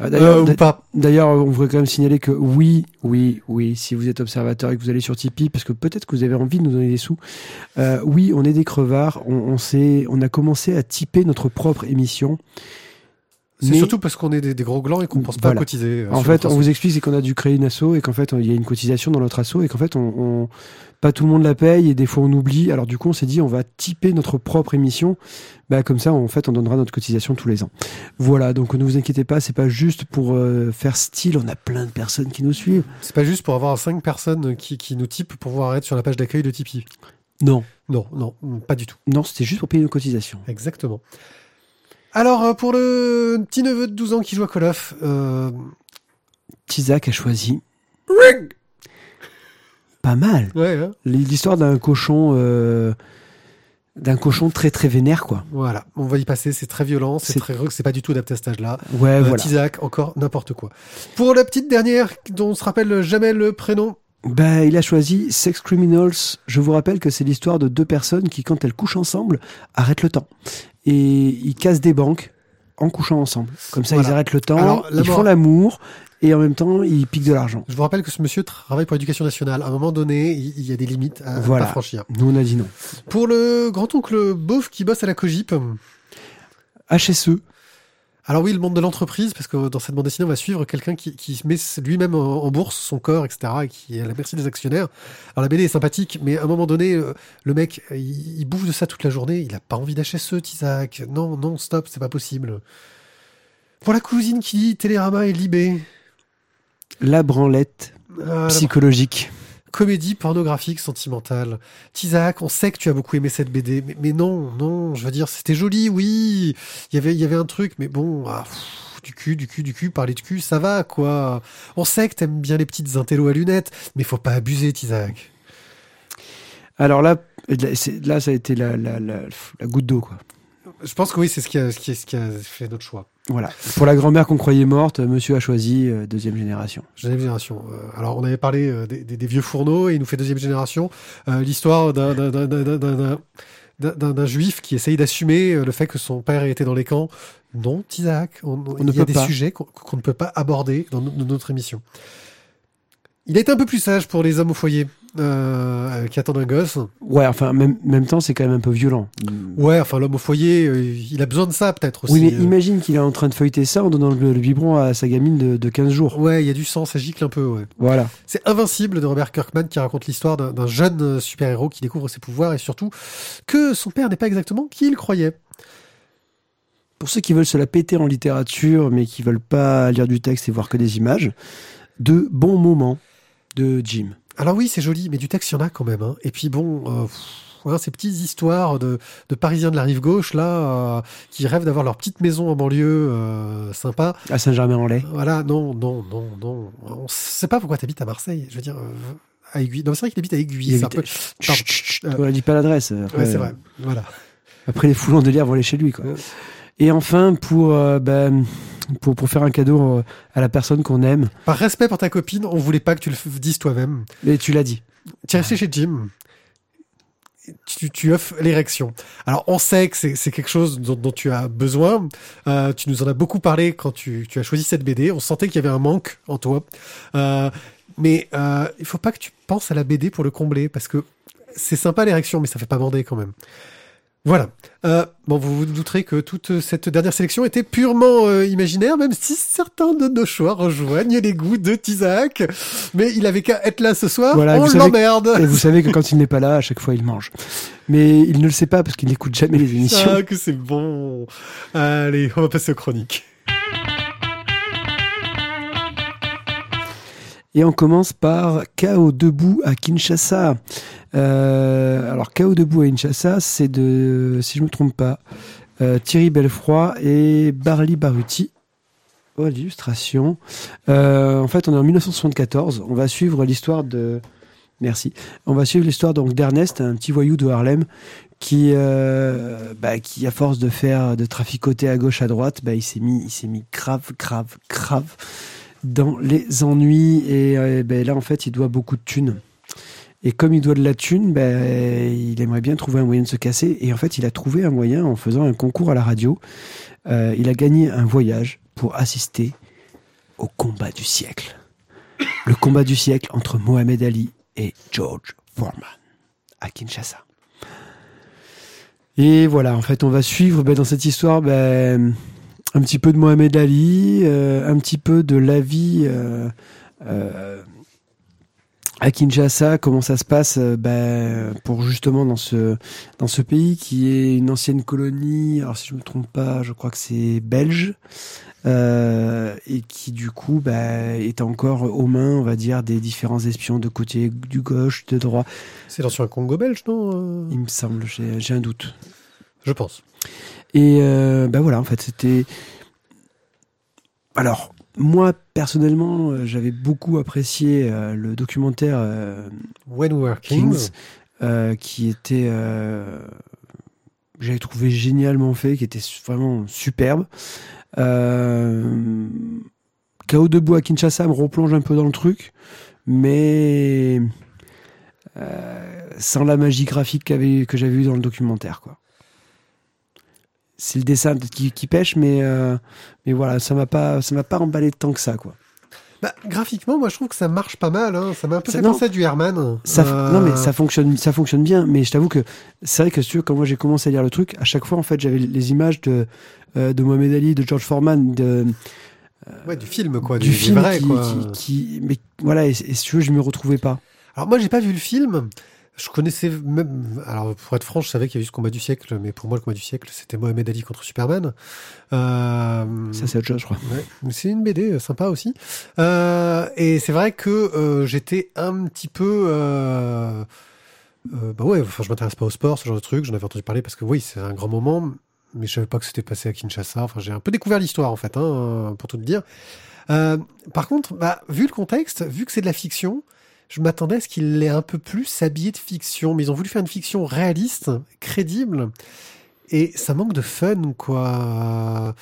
D'ailleurs, Euh, pas. D'ailleurs, on voudrait quand même signaler que oui, oui, oui, si vous êtes observateur et que vous allez sur Tipeee, parce que peut-être que vous avez envie de nous donner des sous, euh, oui, on est des crevards, on, on, s'est- on a commencé à typer notre propre émission. C'est Mais- surtout parce qu'on est des, des gros glands et qu'on pense pas à cotiser. euh, En fait, on vous explique c'est qu'on a dû créer une asso et qu'en fait, il y a une cotisation dans notre asso et qu'en fait, on, on- pas tout le monde la paye et des fois on oublie. Alors du coup, on s'est dit on va typer notre propre émission. Bah, comme ça, en fait, on donnera notre cotisation tous les ans. Voilà, donc ne vous inquiétez pas, c'est pas juste pour euh, faire style. On a plein de personnes qui nous suivent. C'est pas juste pour avoir cinq personnes qui, qui nous typent pour pouvoir être sur la page d'accueil de Tipeee. Non, Non, non, pas du tout. non, c'était juste pour payer nos cotisations. Exactement. Alors, euh, pour le petit neveu de 12 ans qui joue à Call of, euh, Tizak a choisi. Pas mal. ouais, hein, L'histoire d'un cochon, euh, d'un cochon très très vénère, quoi. voilà, on va y passer, c'est très violent, c'est très c'est pas du tout adapté à cet âge-là. Ouais, Euh, voilà. Tizak, encore n'importe quoi. Pour la petite dernière, dont on se rappelle jamais le prénom, Bah, il a choisi Sex Criminals. Je vous rappelle que c'est l'histoire de deux personnes qui, quand elles couchent ensemble, arrêtent le temps. Et ils cassent des banques en couchant ensemble. Comme ça, Voilà. ils arrêtent le temps, Alors, ils font l'amour, et en même temps, ils piquent de l'argent. je vous rappelle que ce monsieur travaille pour l'éducation nationale. À un moment donné, il y a des limites à, à Voilà. pas franchir. Nous, on a dit non. Pour le grand-oncle beauf qui bosse à la Cogip, HSE, Alors oui, le monde de l'entreprise, parce que dans cette bande dessinée, on va suivre quelqu'un qui, qui met lui-même en, en bourse son corps, etc., et qui est à la merci des actionnaires. Alors la BD est sympathique, mais à un moment donné, euh, le mec, il, il bouffe de ça toute la journée, il a pas envie d'HSE, Isaac. Non, non, stop, c'est pas possible. Pour la cousine qui dit Télérama et Libé, la branlette euh, psychologique. Comédie pornographique sentimentale. Tizak, on sait que tu as beaucoup aimé cette BD, mais, non, non, je veux dire, c'était joli, oui. Il y avait, y avait un truc, mais bon, ah, du cul, du cul, du cul, parler de cul, ça va, quoi. On sait que t'aimes bien les petites intellos à lunettes, mais faut pas abuser, Tizak. Alors là, là, ça a été la, la, la, la goutte d'eau, quoi. Je pense que oui, c'est ce qui a, ce qui ce qui a fait notre choix. Voilà. Pour la grand-mère qu'on croyait morte, monsieur a choisi euh, deuxième génération. Deuxième génération. Euh, alors, on avait parlé euh, des, des- des vieux fourneaux et il nous fait deuxième génération. Euh, L'histoire d'un- juif qui essaye d'assumer euh, le fait que son père ait été dans les camps. Non, Isaac, on, On ne il y a des pas. sujets qu'on ne peut pas aborder dans, no- dans notre émission. Il a été un peu plus sage pour les hommes au foyer euh, qui attendent un gosse. Ouais, enfin, même, même temps, c'est quand même un peu violent. Ouais, enfin, l'homme au foyer, euh, il a besoin de ça peut-être aussi. Oui, mais euh. imagine qu'il est en train de feuilleter ça en donnant le, le biberon à sa gamine de, de 15 jours. Ouais, il y a du sang, ça gicle un peu, ouais. Voilà. C'est Invincible de Robert Kirkman qui raconte l'histoire d'un d'un jeune euh, super-héros qui découvre ses pouvoirs et surtout que son père n'est pas exactement qui il croyait. Pour ceux qui veulent se la péter en littérature, mais qui veulent pas lire du texte et voir que des images, de bons moments de Jim. Alors oui, c'est joli, mais du texte, il y en a quand même. hein. Et puis bon, euh, pff, ces petites histoires de, de Parisiens de la rive gauche, là, euh, qui rêvent d'avoir leur petite maison en banlieue euh, sympa. À Saint-Germain-en-Laye. Voilà, non, non, non, non. On sait pas pourquoi t'habites à Marseille. Je veux dire, à Aiguille. Non, c'est vrai qu'il habite à Aiguille. Habite- peu... Chut, on ne dit pas l'adresse. Après, Ouais, c'est vrai. Voilà. Après, les foulons de l'air vont aller chez lui. Quoi. Et enfin, pour, ben, pour, pour faire un cadeau euh, à la personne qu'on aime, Par respect pour ta copine, on voulait pas que tu le dises toi-même. et tu l'as dit. Tu es resté chez Jim. Tu, tu offres l'érection. Alors, on sait que c'est c'est quelque chose dont, dont tu as besoin. Euh, tu nous en as beaucoup parlé quand tu, tu as choisi cette BD. On sentait qu'il y avait un manque en toi. Euh, mais euh, il faut pas que tu penses à la BD pour le combler, parce que c'est sympa l'érection, mais ça fait pas bander quand même. Voilà. Euh, bon, vous vous douterez que toute cette dernière sélection était purement euh, imaginaire, même si certains de nos choix rejoignent les goûts de Tizak. Mais il avait qu'à être là ce soir. Voilà, on l'emmerde. Et vous savez que quand il n'est pas là, à chaque fois, il mange. Mais il ne le sait pas parce qu'il n'écoute jamais les émissions. Ah, que c'est bon. Allez, on va passer aux chroniques. Et on commence par Chaos debout à Kinshasa. Euh, alors Chaos debout à Kinshasa, c'est de, si je me trompe pas, euh, Thierry Belfroy et Barli Baruti. Oh, l'illustration. Euh, en fait, on est en 1974. On va suivre l'histoire de Merci. On va suivre l'histoire donc d'Ernest, un petit voyou de Harlem qui, bah, qui à force de faire de traficoter à gauche à droite, bah, il s'est mis, il s'est mis grave, grave, grave dans les ennuis et bah, là en fait il doit beaucoup de thunes. Et comme il doit de la thune, bah, il aimerait bien trouver un moyen de se casser. Et en fait, il a trouvé un moyen en faisant un concours à la radio. Euh, il a gagné un voyage pour assister au combat du siècle. Le combat du siècle entre Mohamed Ali et George Foreman à Kinshasa. Et voilà, en fait, on va suivre ben, dans cette histoire ben, un petit peu de Mohamed Ali, euh, un petit peu de la vie euh, à Kinshasa, comment ça se passe ben, pour justement dans ce, dans ce pays qui est une ancienne colonie, alors si je ne me trompe pas, je crois que c'est belge, et qui du coup bah, est encore aux mains, on va dire, des différents espions de côté du gauche, de droit. C'est l'ancien Congo belge, non Il me semble, j'ai un doute. Je pense. Et ben voilà, en fait, c'était. Alors, moi, personnellement, j'avais beaucoup apprécié le documentaire When We Were Kings, qui était. J'avais trouvé génialement fait, qui était vraiment superbe. Euh, Chaos debout à Kinshasa me replonge un peu dans le truc, mais euh, sans la magie graphique que j'avais vu dans le documentaire, quoi. C'est le dessin qui, qui pêche, mais euh, mais voilà, ça m'a pas ça m'a pas emballé tant que ça, quoi. Bah, graphiquement, moi je trouve que ça marche pas mal. Hein. Ça m'a un peu fait penser à du Herman. Ça, Non mais ça fonctionne, ça fonctionne bien. Mais je t'avoue que c'est vrai que tu quand moi j'ai commencé à lire le truc, à chaque fois en fait j'avais les images de de Mohamed Ali, de George Foreman, de ouais du film quoi, du, film vrai qui, quoi. Qui, mais voilà, et, et, si tu veux, je me retrouvais pas. Alors moi j'ai pas vu le film. Je connaissais même. Alors, pour être franc, je savais qu'il y avait eu ce combat du siècle, mais pour moi, le combat du siècle, c'était Mohamed Ali contre Superman. Euh... Ça, c'est autre chose, je crois. Ouais. C'est une BD sympa aussi. Euh, et c'est vrai que euh, j'étais un petit peu. Euh, bah ouais, enfin, je m'intéresse pas au sport, ce genre de truc. J'en avais entendu parler parce que oui, c'est un grand moment, mais je savais pas que c'était passé à Kinshasa. Enfin, j'ai un peu découvert l'histoire, en fait, hein, pour tout te dire. par contre, bah, vu le contexte, vu que c'est de la fiction, je m'attendais à ce qu'il ait un peu plus habillé de fiction, mais ils ont voulu faire une fiction réaliste, crédible, et ça manque de fun, quoi.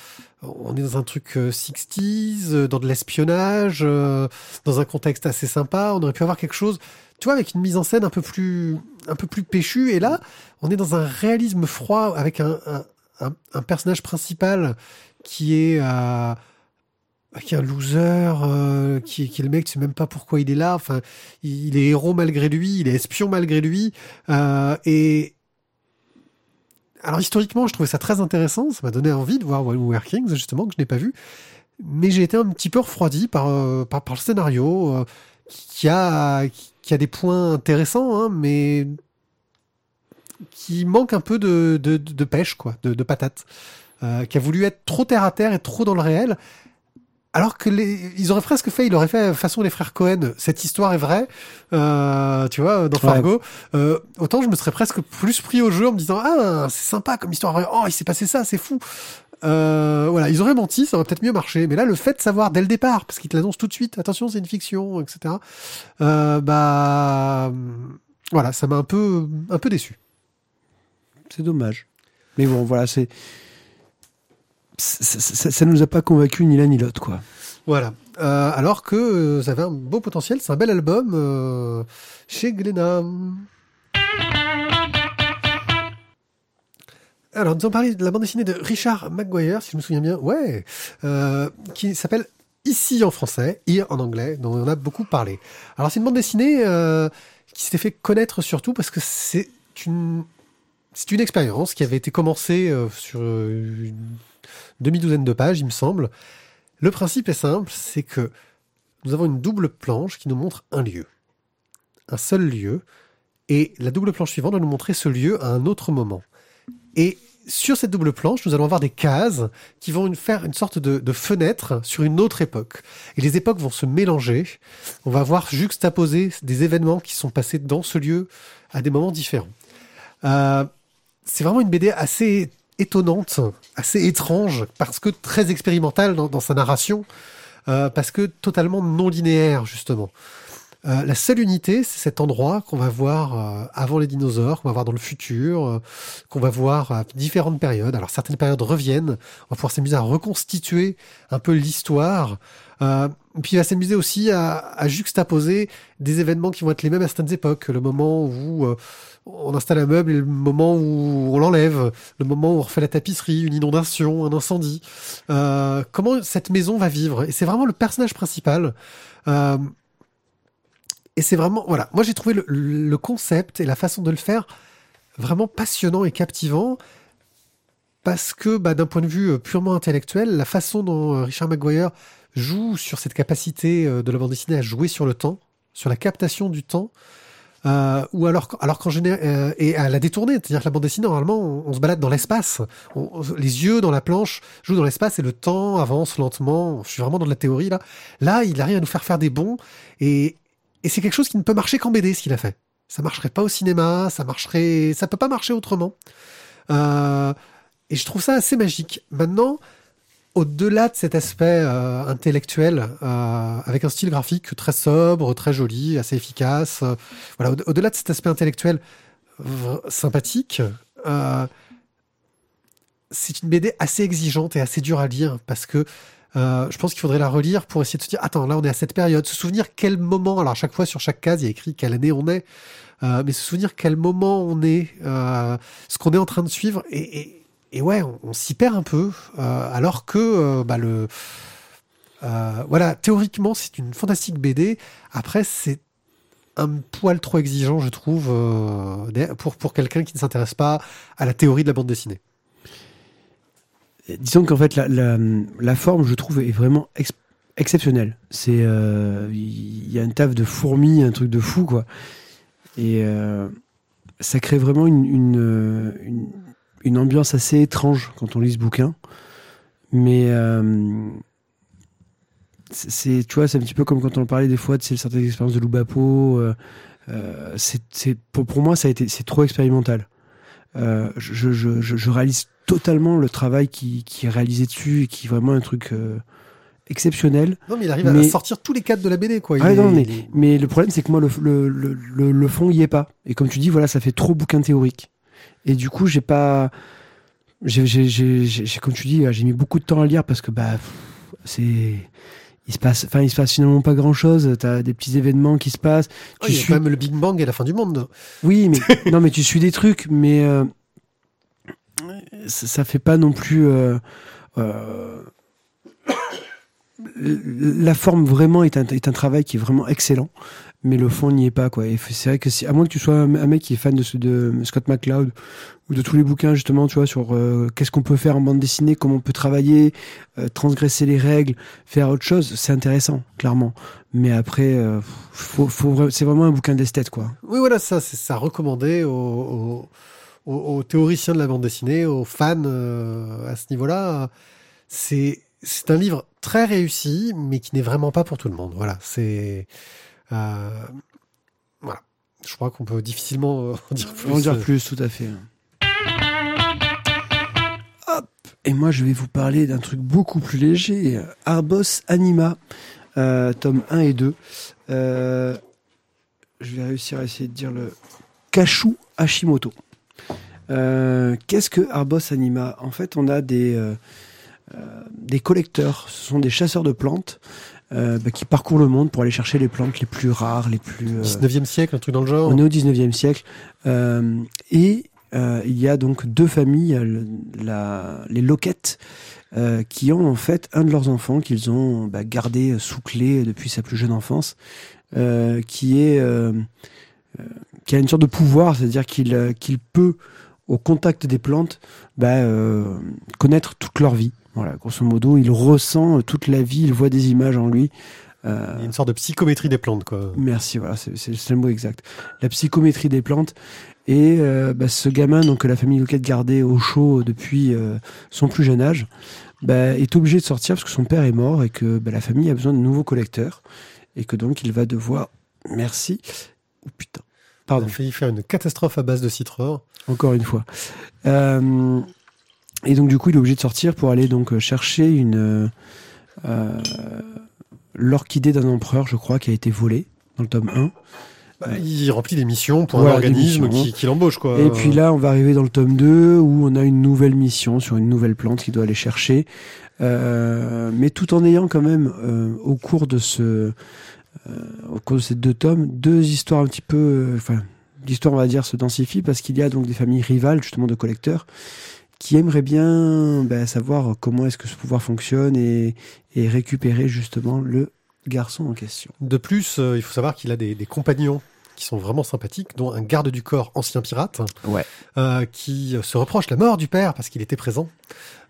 On est dans un truc 60s, dans de l'espionnage, dans un contexte assez sympa. On aurait pu avoir quelque chose, tu vois, avec une mise en scène un peu plus, un peu plus péchue. Et là, on est dans un réalisme froid avec un, un, un personnage principal qui est à qui est un loser, euh, qui, est le mec, tu sais même pas pourquoi il est là. Enfin, il, est héros malgré lui, il est espion malgré lui. Euh, et alors historiquement, je trouvais ça très intéressant. Ça m'a donné envie de voir Were Kings justement que je n'ai pas vu. Mais j'ai été un petit peu refroidi par euh, par, par, le scénario euh, qui a qui a des points intéressants, hein, mais qui manque un peu de, de, de pêche, quoi, de, patate. Qui a voulu être trop terre à terre et trop dans le réel alors que les, ils auraient presque fait, il aurait fait façon les frères Cohen. Cette histoire est vraie, euh, tu vois, dans Fargo. Euh, autant je me serais presque plus pris au jeu en me disant ah c'est sympa comme histoire. Oh il s'est passé ça, c'est fou. Euh, voilà, ils auraient menti, ça aurait peut-être mieux marché. Mais là, le fait de savoir dès le départ, parce qu'ils te l'annoncent tout de suite, attention, c'est une fiction, etc. Euh, bah voilà, ça m'a un peu un peu déçu. C'est dommage. Mais bon, voilà, c'est ça, ne nous a pas convaincu ni l'un ni l'autre, quoi. Voilà. Euh, alors que euh, ça avait un beau potentiel, c'est un bel album euh, chez Glénat. Alors, nous allons parler de la bande dessinée de Richard McGuire, si je me souviens bien, ouais, qui s'appelle Ici en français, Here en anglais, dont on a beaucoup parlé. Alors, c'est une bande dessinée qui s'était fait connaître surtout parce que c'est une c'est une expérience qui avait été commencée euh, sur une demi-douzaine de pages, il me semble. Le principe est simple, c'est que nous avons une double planche qui nous montre un lieu. Un seul lieu. Et la double planche suivante va nous montrer ce lieu à un autre moment. Et sur cette double planche, nous allons avoir des cases qui vont faire une sorte de, de fenêtre sur une autre époque. Et les époques vont se mélanger. On va voir juxtaposer des événements qui sont passés dans ce lieu à des moments différents. Euh, c'est vraiment une BD assez étonnante, assez étrange, parce que très expérimentale dans, sa narration, euh, parce que totalement non linéaire, justement. Euh, la seule unité, c'est cet endroit qu'on va voir euh, avant les dinosaures, qu'on va voir dans le futur, qu'on va voir à différentes périodes. Alors certaines périodes reviennent, on va pouvoir s'amuser à reconstituer un peu l'histoire. puis il va s'amuser aussi à, à, juxtaposer des événements qui vont être les mêmes à certaines époques. Le moment où on installe un meuble et le moment où on l'enlève, le moment où on refait la tapisserie, une inondation, un incendie. comment cette maison va vivre? Et c'est vraiment le personnage principal. Euh, et c'est vraiment, voilà, moi j'ai trouvé le, concept et la façon de le faire vraiment passionnant et captivant parce que bah, d'un point de vue euh, purement intellectuel, la façon dont euh, Richard Maguire joue sur cette capacité euh, de la bande dessinée à jouer sur le temps, sur la captation du temps, ou alors, alors qu'en général, et à la détourner, c'est-à-dire que la bande dessinée, normalement, on, se balade dans l'espace, les yeux dans la planche jouent dans l'espace et le temps avance lentement. Je suis vraiment dans de la théorie là. Là, il arrive à nous faire faire des bons et, et c'est quelque chose qui ne peut marcher qu'en BD, ce qu'il a fait. Ça marcherait pas au cinéma, ça marcherait, ça peut pas marcher autrement. Euh, et je trouve ça assez magique. Maintenant, au-delà de cet aspect euh, intellectuel, euh, avec un style graphique très sobre, très joli, assez efficace, euh, voilà, au-delà de cet aspect intellectuel sympathique, c'est une BD assez exigeante et assez dure à lire parce que je pense qu'il faudrait la relire pour essayer de se dire, attends, là on est à cette période, se souvenir quel moment, alors à chaque fois sur chaque case il y a écrit quelle année on est, mais se souvenir quel moment on est, ce qu'on est en train de suivre, et, et ouais, on, s'y perd un peu, euh, alors que euh, bah, le... voilà, théoriquement c'est une fantastique BD, après c'est un poil trop exigeant, je trouve, pour, pour quelqu'un qui ne s'intéresse pas à la théorie de la bande dessinée disons qu'en fait, la, la, forme, je trouve, est vraiment exceptionnelle. C'est, il euh, y a un taf de fourmi, un truc de fou, quoi. Et euh, ça crée vraiment une, une, une, une, ambiance assez étrange quand on lit ce bouquin. Mais euh, c'est, tu vois, c'est un petit peu comme quand on parlait des fois de certaines expériences de Loubapo. Euh, euh, c'est, pour, pour moi, ça a été, c'est trop expérimental. Euh, je, je, je, je, réalise totalement le travail qui, qui, est réalisé dessus et qui est vraiment un truc exceptionnel. Non, mais il arrive à sortir tous les cadres de la BD, quoi. Ah, non, mais, mais, le problème, c'est que moi, le, le, le, le, fond y est pas. Et comme tu dis, voilà, ça fait trop bouquin théorique. Et du coup, j'ai pas. J'ai, comme tu dis, j'ai mis beaucoup de temps à lire parce que, bah, c'est il se passe, enfin, il se passe finalement pas grand chose. T'as des petits événements qui se passent. Oh, tu suis... même le Big Bang et la fin du monde. Oui, mais non, mais tu suis des trucs, mais euh, ça, ça, fait pas non plus. Euh, euh, la forme vraiment est un, est un travail qui est vraiment excellent mais le fond n'y est pas quoi. Et c'est vrai que si, à moins que tu sois un, mec qui est fan de, Scott McCloud ou de tous les bouquins justement, tu vois, sur euh, qu'est-ce qu'on peut faire en bande dessinée, comment on peut travailler, euh, transgresser les règles, faire autre chose, c'est intéressant, clairement. Mais après, euh, faut, faut, c'est vraiment un bouquin d'esthète quoi. Oui, voilà, ça, c'est ça recommandé aux, aux, aux, théoriciens de la bande dessinée, aux fans à ce niveau-là. C'est c'est un livre très réussi, mais qui n'est vraiment pas pour tout le monde. Voilà, c'est euh, voilà. Je crois qu'on peut difficilement euh, en dire plus. En dire plus, tout à fait. Hop. Et moi, je vais vous parler d'un truc beaucoup plus léger. Arbos Anima, euh, tome 1 et 2. Euh, je vais réussir à essayer de dire le Kashu Hashimoto. Euh, Qu'est-ce que Arbos Anima? En fait, on a des, euh, des collecteurs, ce sont des chasseurs de plantes euh, bah, qui parcourt le monde pour aller chercher les plantes les plus rares, les plus... Euh... 19e siècle, un truc dans le genre On est au 19e siècle. Euh, et euh, il y a donc deux familles, la, les Loquettes, euh, qui ont en fait un de leurs enfants qu'ils ont bah, gardé sous clé depuis sa plus jeune enfance, qui est... qui a une sorte de pouvoir, c'est-à-dire qu'il qu'il peut, au contact des plantes, bah, connaître toute leur vie. Voilà, grosso modo, il ressent toute la vie, il voit des images en lui. Euh, il y a une sorte de psychométrie des plantes, quoi. Merci, voilà, c'est le mot exact. La psychométrie des plantes. Et euh, bah, ce gamin, donc que la famille Louquette gardait au chaud depuis euh, son plus jeune âge, bah, est obligé de sortir parce que son père est mort et que bah, la famille a besoin de nouveaux collecteurs et que donc il va devoir. Merci. Oh putain. Pardon. Il a failli faire une catastrophe à base de citreur. Encore une fois. Euh, et donc du coup, il est obligé de sortir pour aller donc chercher une euh, l'orchidée d'un empereur, je crois, qui a été volée. dans le tome 1. Bah, il remplit des missions pour Voilà, un organisme missions. qui, qui l'embauche, quoi. Et puis là, on va arriver dans le tome 2 où on a une nouvelle mission sur une nouvelle plante qu'il doit aller chercher. Euh, mais tout en ayant quand même, euh, au cours de ce, euh, au cours de ces deux tomes, deux histoires un petit peu, euh, enfin, l'histoire, on va dire, se densifie parce qu'il y a donc des familles rivales, justement, de collecteurs qui aimeraient bien ben, savoir comment est-ce que ce pouvoir fonctionne et, et récupérer justement le garçon en question. De plus, euh, il faut savoir qu'il a des, des compagnons qui sont vraiment sympathiques, dont un garde du corps ancien pirate, Ouais. euh, qui se reproche la mort du père parce qu'il était présent,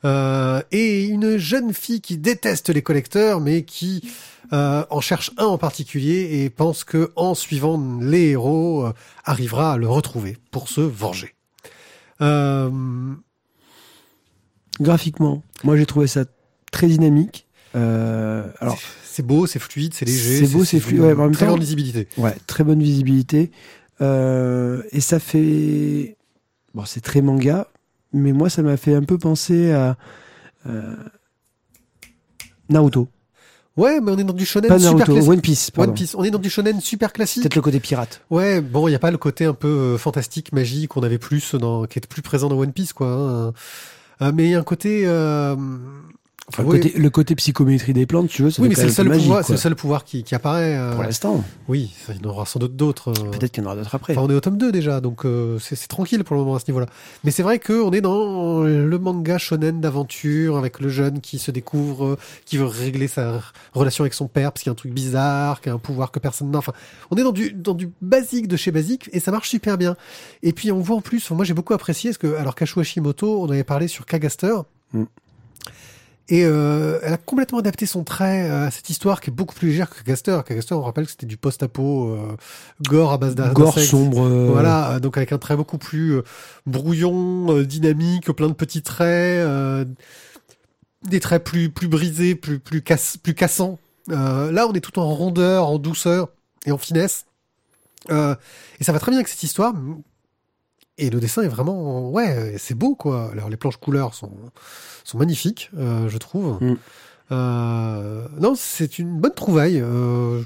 euh, et une jeune fille qui déteste les collecteurs, mais qui euh, en cherche un en particulier et pense que en suivant les héros, euh, arrivera à le retrouver pour se venger. Graphiquement, moi j'ai trouvé ça très dynamique. Euh, alors, c'est beau, c'est fluide, c'est léger. C'est beau, c'est fluide, ouais, en même très temps- grande visibilité. Ouais, très bonne visibilité. Euh, et ça fait. Bon, c'est très manga, mais moi, ça m'a fait un peu penser à. euh, Naruto. Ouais, mais on est dans du shonen Pas super Naruto, classique. One Piece. One Piece. On est dans du shonen super classique. Peut-être le côté pirate. Ouais, bon, il n'y a pas le côté un peu euh, fantastique, magique qu'on avait plus dans, qui est plus présent dans One Piece, quoi. hein. Euh, mais il y a un côté. Enfin, oui, le, côté, le côté psychométrie des plantes, tu veux, oui, mais c'est le seul magique, pouvoir, c'est le seul pouvoir qui, qui apparaît. euh, Pour l'instant. oui, il y en aura sans doute d'autres. euh. Peut-être qu'il y en aura d'autres après. Enfin, on est au tome 2 déjà, donc euh, c'est tranquille pour le moment à ce niveau-là. Mais c'est vrai qu'on est dans le manga shonen d'aventure avec le jeune qui se découvre, qui veut régler sa relation avec son père parce qu'il y a un truc bizarre, qui a un pouvoir que personne n'a. Enfin, on est dans du, dans du basique de chez basique et ça marche super bien. Et puis on voit en plus, moi j'ai beaucoup apprécié, parce que alors Kachu Hashimoto, on avait parlé sur Kagaster. Mm. Et euh, elle a complètement adapté son trait à cette histoire qui est beaucoup plus légère que Kagaster. Kagaster, on rappelle que c'était du post-apo euh, gore à base d'un Gore d'insectes. sombre. euh, Voilà, euh, donc avec un trait beaucoup plus euh, brouillon, euh, dynamique, plein de petits traits, euh, des traits plus plus brisés, plus plus cass plus cassants. Euh, là, on est tout en rondeur, en douceur et en finesse. Euh, et ça va très bien avec cette histoire. Et le dessin est vraiment, ouais, c'est beau quoi. Alors les planches couleurs sont sont magnifiques, euh, je trouve. Mm. Euh, non, c'est une bonne trouvaille. Euh,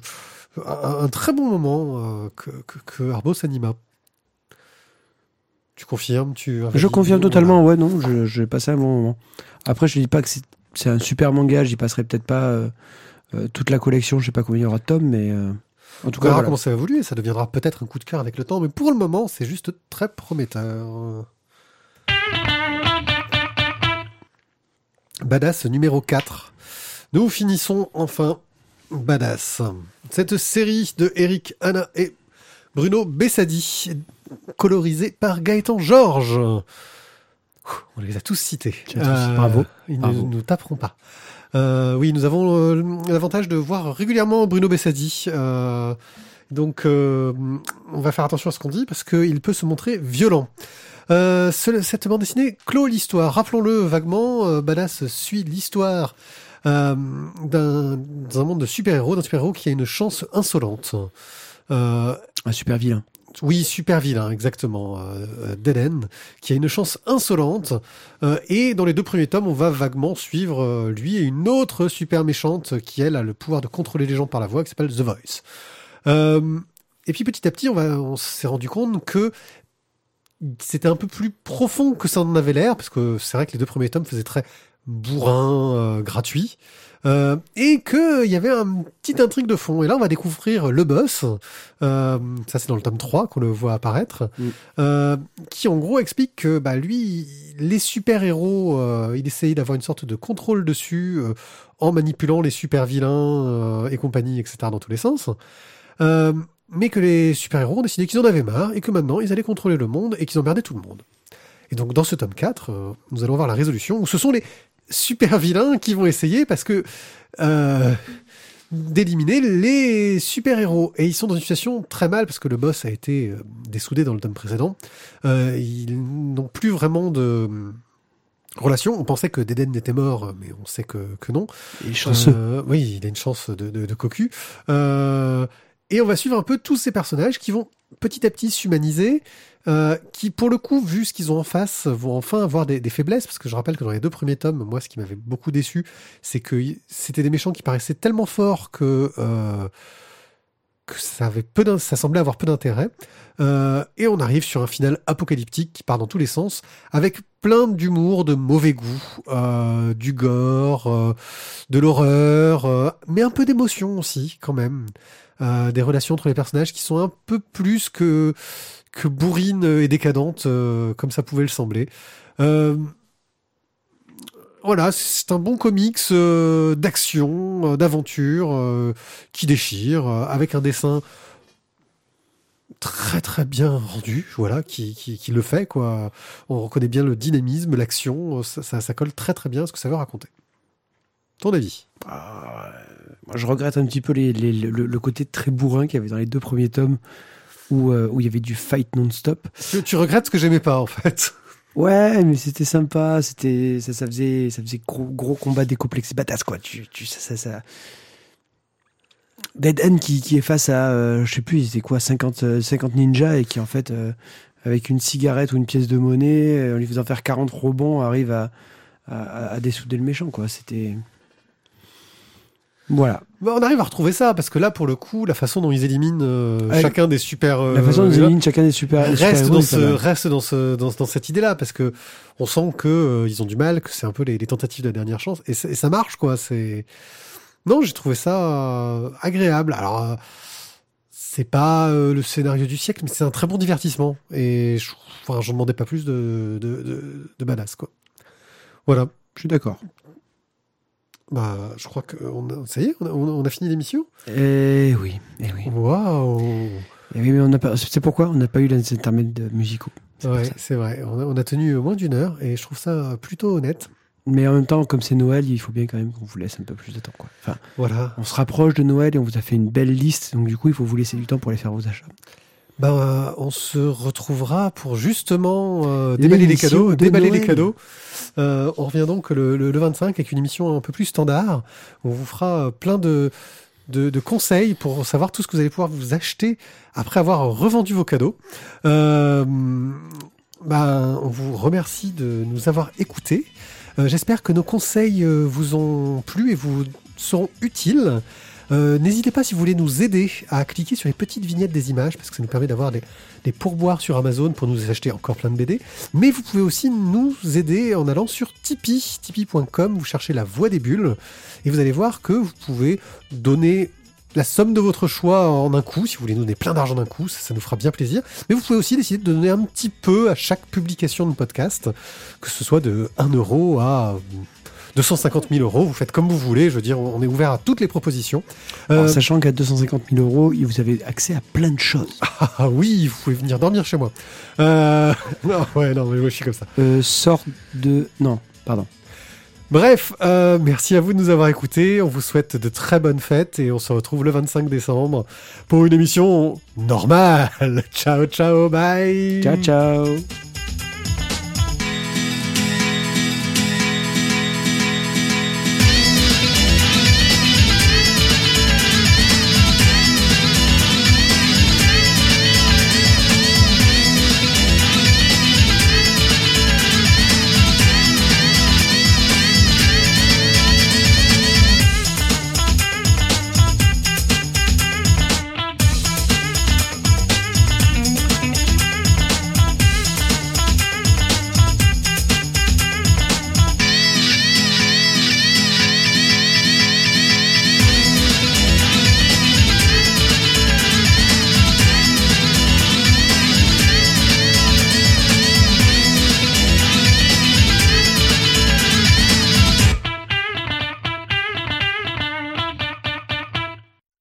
un, un très bon moment que, que, que Arbos anima. Tu confirmes tu Je confirme Voilà. totalement, ouais, non, je- j'ai passé un bon moment. Après, je dis pas que c'est c'est un super manga, j'y passerai peut-être pas toute la collection, je sais pas combien il y aura de tomes, mais en tout On cas, verra voilà. comment ça va évoluer. Ça deviendra peut-être un coup de cœur avec le temps, mais pour le moment, c'est juste très prometteur. Badass numéro 4. Nous finissons enfin Badass. Cette série de Eric, Anna et Bruno Bessadi, colorisée par Gaëtan Georges. On les a tous cités. Cité. Bravo. Ils Bravo. ne nous taperont pas. Euh, oui, nous avons euh, l'avantage de voir régulièrement Bruno Bessadi. Euh, donc, euh, on va faire attention à ce qu'on dit parce qu'il peut se montrer violent. Euh, ce- cette bande dessinée clôt l'histoire. Rappelons-le vaguement, Badass suit l'histoire d'un monde de super-héros, d'un super-héros qui a une chance insolente. Un super vilain. Oui, super vilain, exactement. Euh, euh, Dead End, qui a une chance insolente. Euh, et dans les deux premiers tomes, on va vaguement suivre lui et une autre super méchante qui, elle, a le pouvoir de contrôler les gens par la voix, qui s'appelle The Voice. Et puis petit à petit, on, on s'est rendu compte que c'était un peu plus profond que ça en avait l'air, parce que c'est vrai que les deux premiers tomes faisaient très bourrin, gratuit. Euh, et qu'il y avait un petit intrigue de fond. Et là, on va découvrir le boss. Euh, ça, c'est dans le tome 3 qu'on le voit apparaître. Mm. Euh, qui, en gros, explique que bah, lui, les super-héros, euh, il essayait d'avoir une sorte de contrôle dessus en manipulant les super-vilains et compagnie, etc., dans tous les sens. Mais que les super-héros ont décidé qu'ils en avaient marre et que maintenant, ils allaient contrôler le monde et qu'ils emmerdaient tout le monde. Et donc, dans ce tome 4, euh, nous allons voir la résolution où ce sont les super vilains qui vont essayer parce que euh, d'éliminer les super héros et ils sont dans une situation très mal parce que le boss a été euh, dessoudé dans le tome précédent. Euh, ils n'ont plus vraiment de relation. On pensait que Deden était mort, mais on sait que, que non. Il est chanceux. Euh, oui, il a une chance de, de, de cocu. Euh, et on va suivre un peu tous ces personnages qui vont petit à petit s'humaniser, euh, qui pour le coup, vu ce qu'ils ont en face, vont enfin avoir des, faiblesses, parce que je rappelle que dans les deux premiers tomes, moi ce qui m'avait beaucoup déçu, c'est que c'était des méchants qui paraissaient tellement forts que... euh, que ça avait peu semblait avoir peu d'intérêt. Euh, et on arrive sur un final apocalyptique qui part dans tous les sens, avec plein d'humour, de mauvais goût, du gore, de l'horreur, mais un peu d'émotion aussi quand même. Des relations entre les personnages qui sont un peu plus que que bourrines et décadentes, euh, comme ça pouvait le sembler. Euh, voilà, c'est un bon comics euh, d'action, d'aventure, qui déchire, avec un dessin très très bien rendu, voilà, qui, qui, le fait, quoi. On reconnaît bien le dynamisme, l'action, ça, ça, colle très très bien à ce que ça veut raconter. Ton avis? Ah, moi, je regrette un petit peu le, le côté très bourrin qu'il y avait dans les deux premiers tomes où, euh, où il y avait du fight non-stop. tu, tu regrettes ce que j'aimais pas, en fait. Ouais, mais c'était sympa, c'était ça, ça faisait ça faisait gros gros combat décomplexé badass quoi. Tu, tu ça ça, ça... Dead End qui, qui est face à euh, je sais plus, c'était quoi 50 euh, 50 ninjas et qui en fait euh, avec une cigarette ou une pièce de monnaie euh, en lui faisant faire 40 rebonds arrive à à, à dessouder le méchant quoi. C'était voilà. Bah, on arrive à retrouver ça, parce que là, pour le coup, la façon dont ils éliminent euh, Ouais. chacun des super... euh, La façon dont ils vilains éliminent chacun des super, reste, super-héros dans ce, reste dans, ce, dans, dans cette idée-là, parce que on sent que euh, ils ont du mal, que c'est un peu les, les tentatives de la dernière chance, et, ça- et ça marche, quoi. C'est non, j'ai trouvé ça euh, agréable. Alors, euh, c'est pas euh, le scénario du siècle, mais c'est un très bon divertissement, et je, enfin, j'en demandais pas plus de, de, de, de badass, quoi. Voilà. Je suis d'accord. Bah, je crois que on a, ça y est, on a, on a fini l'émission. Eh oui, eh oui. Waouh. Eh oui, mais on n'a pas. C'est pourquoi on n'a pas eu les intermèdes musicaux. C'est Ouais, c'est vrai. On a, on a tenu moins d'une heure et je trouve ça plutôt honnête. Mais en même temps, comme c'est Noël, il faut bien quand même qu'on vous laisse un peu plus de temps. Quoi. Enfin, Voilà. on se rapproche de Noël et on vous a fait une belle liste, donc du coup, il faut vous laisser du temps pour aller faire vos achats. Ben, euh, on se retrouvera pour justement euh, déballer les cadeaux. de Déballer les cadeaux. Euh, on revient donc le, le, le 25 avec une émission un peu plus standard. On vous fera euh, plein de, de, de conseils pour savoir tout ce que vous allez pouvoir vous acheter après avoir revendu vos cadeaux. Euh, ben, on vous remercie de nous avoir écoutés. J'espère que nos conseils vous ont plu et vous seront utiles. Euh, N'hésitez pas si vous voulez nous aider à cliquer sur les petites vignettes des images parce que ça nous permet d'avoir des, pourboires sur Amazon pour nous acheter encore plein de BD. Mais vous pouvez aussi nous aider en allant sur Tipeee, tipeee.com, vous cherchez la voix des bulles et vous allez voir que vous pouvez donner la somme de votre choix en un coup, si vous voulez nous donner plein d'argent d'un coup, ça, ça nous fera bien plaisir. Mais vous pouvez aussi décider de donner un petit peu à chaque publication de podcast, que ce soit de 1 euro à 250 000 euros, vous faites comme vous voulez, je veux dire, on est ouvert à toutes les propositions. Alors, Euh, sachant qu'à 250 000 euros, vous avez accès à plein de choses. ah oui, vous pouvez venir dormir chez moi. Euh, non, ouais, non, mais moi je suis comme ça. Euh, sort de. Non, pardon. Bref, euh, merci à vous de nous avoir écoutés. On vous souhaite de très bonnes fêtes et on se retrouve le 25 décembre pour une émission normale. Ciao, ciao, bye. Ciao, ciao.